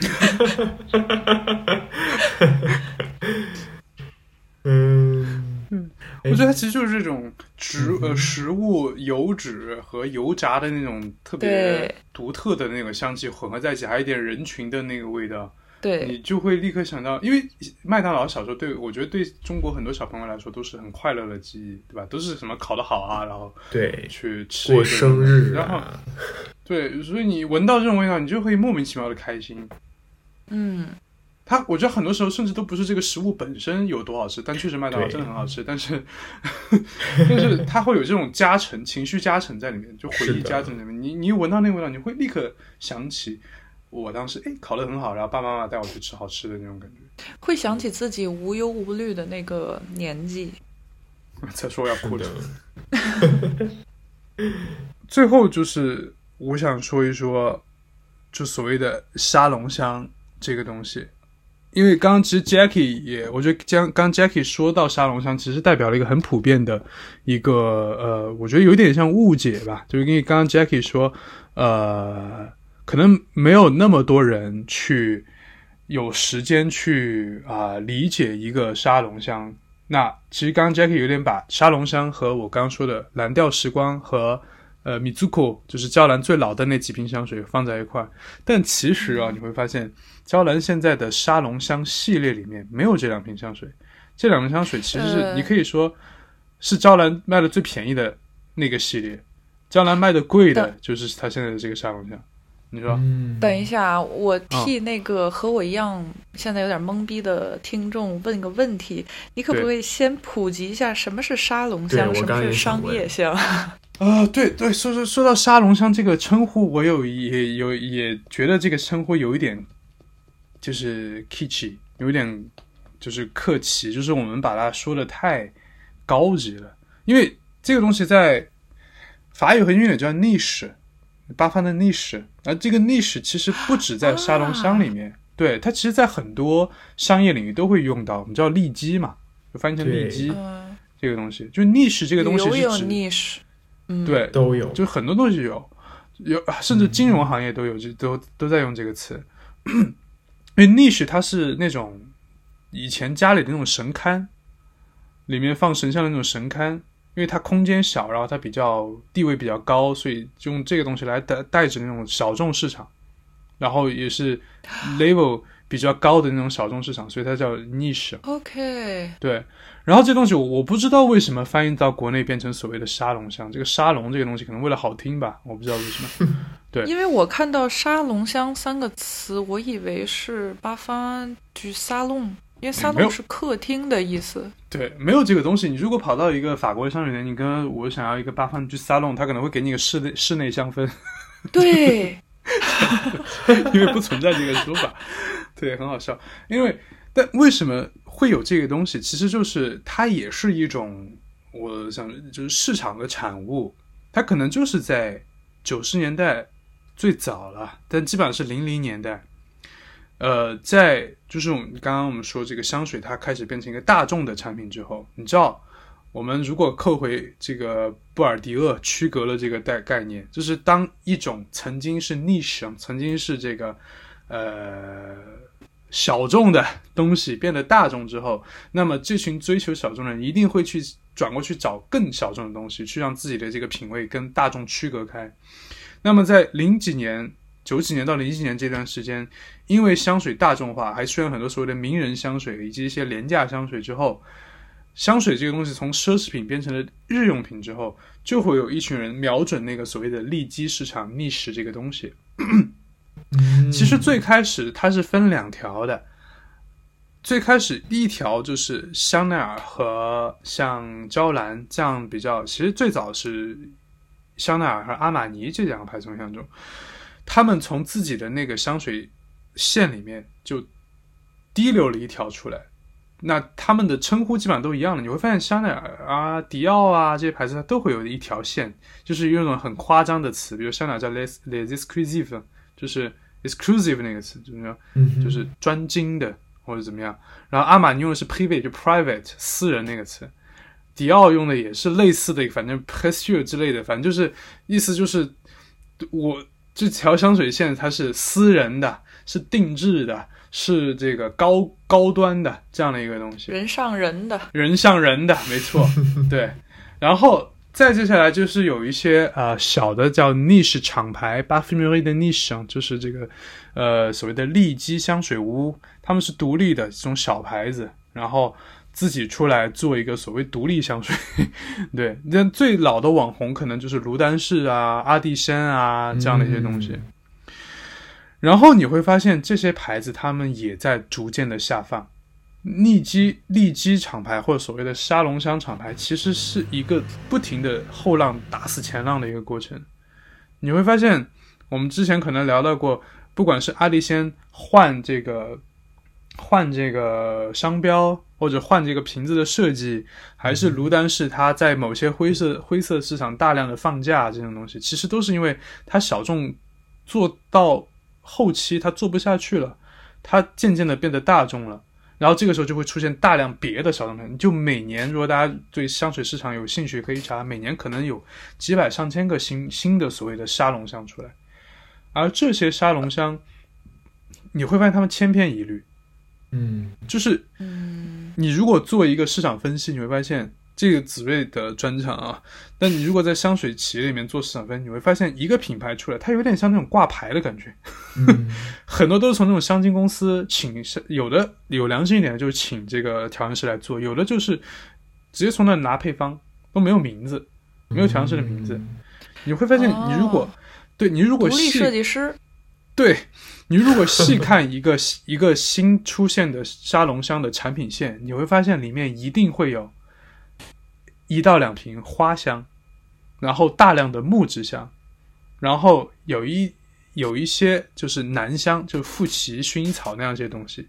嗯。我觉得它其实就是这种植呃食物油脂和油炸的那种特别独特的那个香气混合在一起，还有一点人群的那个味道，对。你就会立刻想到，因为麦当劳小时候对我觉得对中国很多小朋友来说都是很快乐的记忆，对吧？都是什么考得好啊，然后对。去吃过生日，然后对，所以你闻到这种味道，你就会莫名其妙的开心，嗯。它，我觉得很多时候甚至都不是这个食物本身有多好吃，但确实麦当劳真的很好吃。但是，但是它会有这种加成、情绪加成在里面，就回忆加成里面。你你一闻到那个味道，你会立刻想起我当时哎考得很好，然后爸爸妈妈带我去吃好吃的那种感觉，会想起自己无忧无虑的那个年纪。再说要哭的。最后就是我想说一说，就所谓的沙龙香这个东西。因为刚刚其实 Jackie 也，我觉得将刚 Jackie 说到沙龙香，其实代表了一个很普遍的一个呃，我觉得有点像误解吧。就是因为刚刚 Jackie 说，呃，可能没有那么多人去有时间去啊理解一个沙龙香。那其实刚刚 Jackie 有点把沙龙香和我刚刚说的蓝调时光和呃 Mizuko 就是娇兰最老的那几瓶香水放在一块，但其实啊，你会发现。娇兰现在的沙龙香系列里面没有这两瓶香水，这两瓶香水其实是你可以说是娇兰卖的最便宜的那个系列，娇兰卖的贵的就是它现在的这个沙龙香。你说？等一下，我替那个和我一样现在有点懵逼的听众问个问题，你可不可以先普及一下什么是沙龙香，什么是商业香？啊，对对，说说说到沙龙香这个称呼，我有也有也觉得这个称呼有一点。就是 kitschy，有点就是客气，就是我们把它说的太高级了。因为这个东西在法语和英语叫 niche，八方的 niche。而这个 niche 其实不止在沙龙香里面，对它其实在很多商业领域都会用到。我们叫利基嘛，就翻译成利基这个东西，就 niche 这个东西是指 niche，对都有，就很多东西有，有甚至金融行业都有，就都都在用这个词。因为 niche 它是那种以前家里的那种神龛，里面放神像的那种神龛，因为它空间小，然后它比较地位比较高，所以用这个东西来代代指那种小众市场，然后也是 level 比较高的那种小众市场，所以它叫 niche。OK，对。然后这东西我我不知道为什么翻译到国内变成所谓的沙龙像，这个沙龙这个东西可能为了好听吧，我不知道为什么。对，因为我看到沙龙香三个词，我以为是八方居沙龙，因为沙龙是客厅的意思。对，没有这个东西。你如果跑到一个法国的商店，你跟我想要一个八方居沙龙，他可能会给你个室内室内香氛。对，因为不存在这个说法。对，很好笑。因为但为什么会有这个东西？其实就是它也是一种，我想就是市场的产物。它可能就是在九十年代最早了，但基本上是零零年代。呃，在就是我们刚刚我们说这个香水，它开始变成一个大众的产品之后，你知道，我们如果扣回这个布尔迪厄区隔了这个概概念，就是当一种曾经是 niche，曾经是这个呃小众的东西变得大众之后，那么这群追求小众的人一定会去转过去找更小众的东西，去让自己的这个品味跟大众区隔开。那么在零几年。九几年到零几年这段时间，因为香水大众化，还出现很多所谓的名人香水以及一些廉价香水之后，香水这个东西从奢侈品变成了日用品之后，就会有一群人瞄准那个所谓的利基市场逆食这个东西。其实最开始它是分两条的，最开始第一条就是香奈儿和像娇兰这样比较，其实最早是香奈儿和阿玛尼这两个牌子香中。他们从自己的那个香水线里面就滴溜了一条出来，那他们的称呼基本上都一样的。你会发现香奈儿啊、迪奥啊这些牌子，它都会有一条线，就是用一种很夸张的词，比如香奈儿叫 les les exclusive，就是 exclusive 那个词，就是说就是专精的或者怎么样。然后阿玛尼用的是 private，就 private 私人那个词。迪奥用的也是类似的，反正 prestige 之类的，反正就是意思就是我。这条香水线它是私人的，是定制的，是这个高高端的这样的一个东西，人上人的，人上人的，没错，对。然后再接下来就是有一些呃小的叫 niche 厂牌 b u f f e m e r y 的 niche，就是这个呃所谓的利基香水屋，他们是独立的这种小牌子，然后。自己出来做一个所谓独立香水，对，那最老的网红可能就是卢丹氏啊、阿蒂仙啊这样的一些东西。然后你会发现这些牌子他们也在逐渐的下放，利基利基厂牌或者所谓的沙龙香厂牌，其实是一个不停的后浪打死前浪的一个过程。你会发现，我们之前可能聊到过，不管是阿蒂仙换这个换这个商标。或者换这个瓶子的设计，还是卢丹氏它在某些灰色灰色市场大量的放价这种东西，其实都是因为它小众做到后期它做不下去了，它渐渐的变得大众了，然后这个时候就会出现大量别的小众品。就每年如果大家对香水市场有兴趣，可以查，每年可能有几百上千个新新的所谓的沙龙香出来，而这些沙龙香，你会发现他们千篇一律。嗯，就是，嗯，你如果做一个市场分析，你会发现这个紫瑞的专场啊。但你如果在香水企业里面做市场分析，你会发现一个品牌出来，它有点像那种挂牌的感觉，很多都是从那种香精公司请，有的有良心一点的，就是请这个调香师来做；有的就是直接从那拿配方，都没有名字，没有调香师的名字。你会发现，你如果对你如果独立设计师，对。你如果细看一个 一个新出现的沙龙香的产品线，你会发现里面一定会有一到两瓶花香，然后大量的木质香，然后有一有一些就是男香，就是富奇、薰衣草那样一些东西，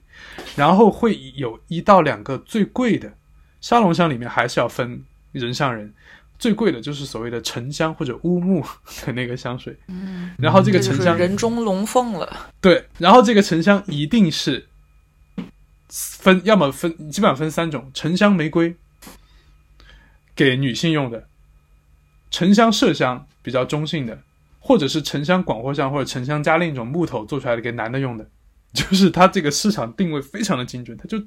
然后会有一到两个最贵的沙龙香，里面还是要分人上人。最贵的就是所谓的沉香或者乌木 的那个香水，嗯，然后这个沉香人中龙凤了，对，然后这个沉香一定是分，要么分，基本上分三种：沉香玫瑰给女性用的，沉香麝香比较中性的，或者是沉香广藿香或者沉香加另一种木头做出来的给男的用的，就是它这个市场定位非常的精准，它就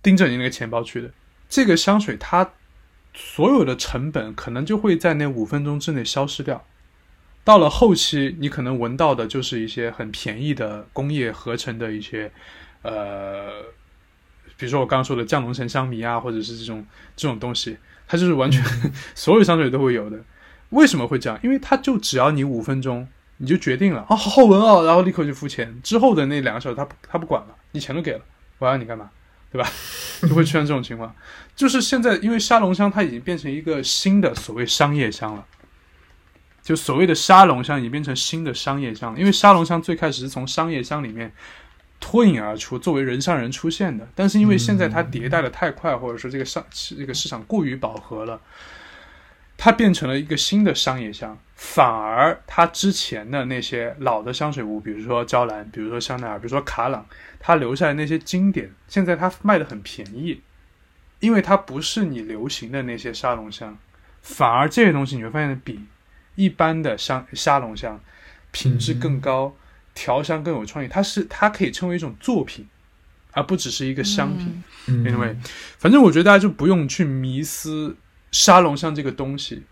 盯着你那个钱包去的。这个香水它。所有的成本可能就会在那五分钟之内消失掉，到了后期，你可能闻到的就是一些很便宜的工业合成的一些，呃，比如说我刚刚说的降龙神香迷啊，或者是这种这种东西，它就是完全 所有香水都会有的。为什么会这样？因为它就只要你五分钟，你就决定了啊，好好闻哦，然后立刻就付钱，之后的那两个小时他他不管了，你钱都给了，我要你干嘛？对吧？就会出现这种情况，就是现在，因为沙龙香它已经变成一个新的所谓商业香了，就所谓的沙龙香已经变成新的商业香了。因为沙龙香最开始是从商业香里面脱颖而出，作为人上人出现的。但是因为现在它迭代的太快，或者说这个商这个市场过于饱和了，它变成了一个新的商业香。反而它之前的那些老的香水屋，比如说娇兰，比如说香奈儿，比如说卡朗，它留下的那些经典，现在它卖的很便宜，因为它不是你流行的那些沙龙香。反而这些东西你会发现比一般的香沙龙香品质更高。调香更有创意，它是它可以称为一种作品，而不只是一个商品。因为，反正我觉得大家就不用去迷思沙龙香这个东西，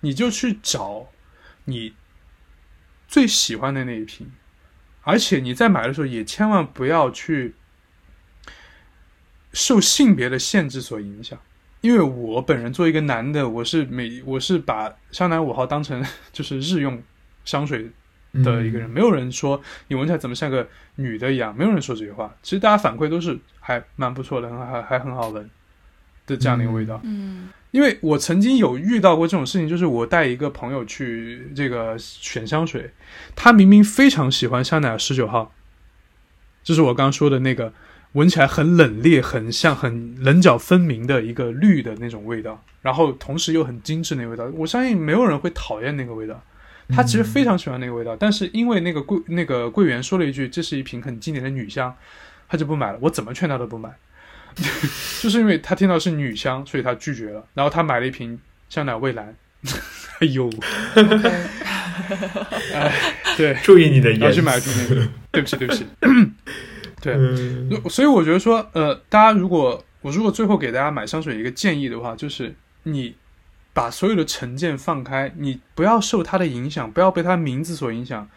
你就去找你最喜欢的那一瓶，而且你在买的时候也千万不要去受性别的限制所影响。因为我本人作为一个男的，我是每我是把香奈五号当成 就是日用香水。的一个人，没有人说你闻起来怎么像个女的一样，没有人说这句话。其实大家反馈都是还蛮不错的，还还还很好闻的这样的一个味道。嗯，因为我曾经有遇到过这种事情，就是我带一个朋友去这个选香水，他明明非常喜欢香奈儿十九号，就是我刚刚说的那个闻起来很冷冽、很像很棱角分明的一个绿的那种味道，然后同时又很精致那个味道。我相信没有人会讨厌那个味道。他其实非常喜欢那个味道，但是因为那个柜那个柜员说了一句这是一瓶很经典的女香，他就不买了。我怎么劝他都不买，就是因为他听到是女香，所以他拒绝了。然后他买了一瓶香奈儿蔚蓝。哎呦，哎，对，注意你的言，要去买瓶那个。对不起，对不起。对，所以我觉得说，呃，大家如果我如果最后给大家买香水一个建议的话，就是你。把所有的成见放开，你不要受它的影响，不要被它名字所影响。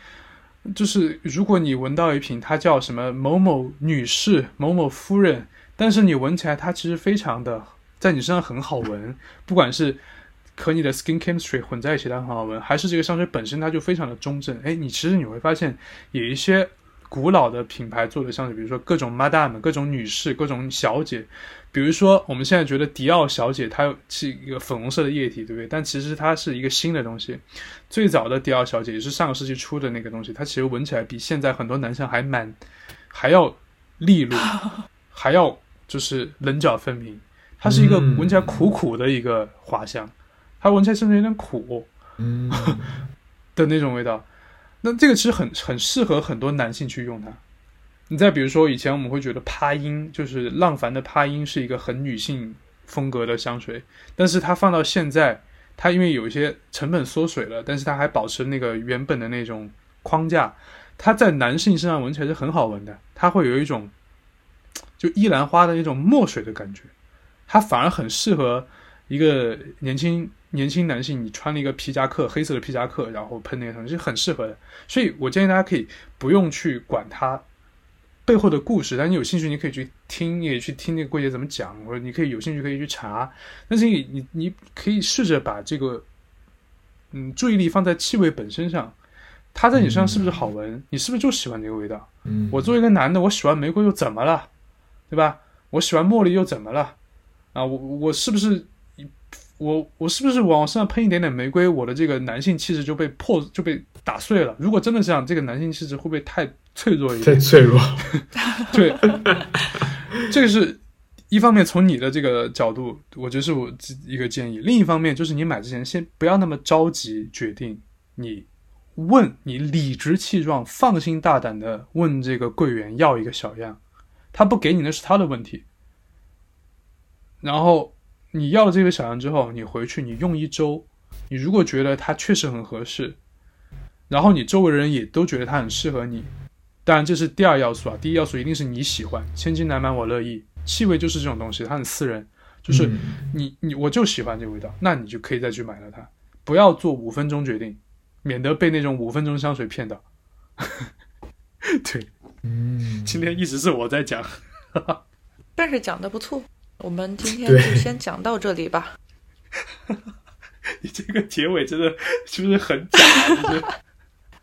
就是如果你闻到一瓶，它叫什么某某女士、某某夫人，但是你闻起来它其实非常的在你身上很好闻，不管是和你的 skin chemistry 混在一起它很好闻，还是这个香水本身它就非常的中正。哎，你其实你会发现有一些古老的品牌做的香水，比如说各种 Madame、各种女士、各种小姐。比如说，我们现在觉得迪奥小姐它是一个粉红色的液体，对不对？但其实它是一个新的东西。最早的迪奥小姐也是上个世纪初的那个东西，它其实闻起来比现在很多男生还蛮还要利落，还要就是棱角分明。它是一个闻起来苦苦的一个花香，它闻起来甚至有点苦，的那种味道。那这个其实很很适合很多男性去用它。你再比如说，以前我们会觉得帕音就是浪凡的帕音是一个很女性风格的香水，但是它放到现在，它因为有一些成本缩水了，但是它还保持那个原本的那种框架，它在男性身上闻起来是很好闻的，它会有一种就依兰花的那种墨水的感觉，它反而很适合一个年轻年轻男性，你穿了一个皮夹克，黑色的皮夹克，然后喷那个东西，很适合的。所以我建议大家可以不用去管它。背后的故事，但你有兴趣，你可以去听，也去听那个柜姐怎么讲，或者你可以有兴趣可以去查。但是你你你可以试着把这个，嗯，注意力放在气味本身上，它在你身上是不是好闻？你是不是就喜欢这个味道？嗯，我作为一个男的，我喜欢玫瑰又怎么了？对吧？我喜欢茉莉又怎么了？啊，我我是不是？我我是不是往身上喷一点点玫瑰，我的这个男性气质就被破就被打碎了？如果真的这样，这个男性气质会不会太脆弱一点？太脆弱。对，这个是一方面，从你的这个角度，我觉得是我一个建议。另一方面，就是你买之前先不要那么着急决定，你问你理直气壮、放心大胆的问这个柜员要一个小样，他不给你那是他的问题。然后。你要了这个小样之后，你回去你用一周，你如果觉得它确实很合适，然后你周围人也都觉得它很适合你，当然这是第二要素啊。第一要素一定是你喜欢，千金难买我乐意。气味就是这种东西，它很私人，就是你你我就喜欢这个味道，那你就可以再去买了它。不要做五分钟决定，免得被那种五分钟香水骗到。对，嗯，今天一直是我在讲，但是讲的不错。我们今天就先讲到这里吧。你这个结尾真的是不是很假？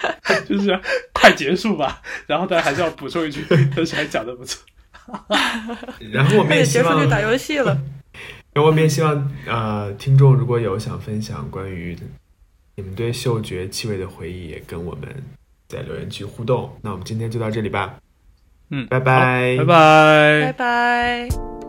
就是快结束吧，然后大家还是要补充一句，但是还讲的不错。然后我们也结束去打游戏了。然后我们也希望呃，听众如果有想分享关于你们对嗅觉气味的回忆，也跟我们在留言区互动。那我们今天就到这里吧。嗯，拜拜，拜拜，拜拜。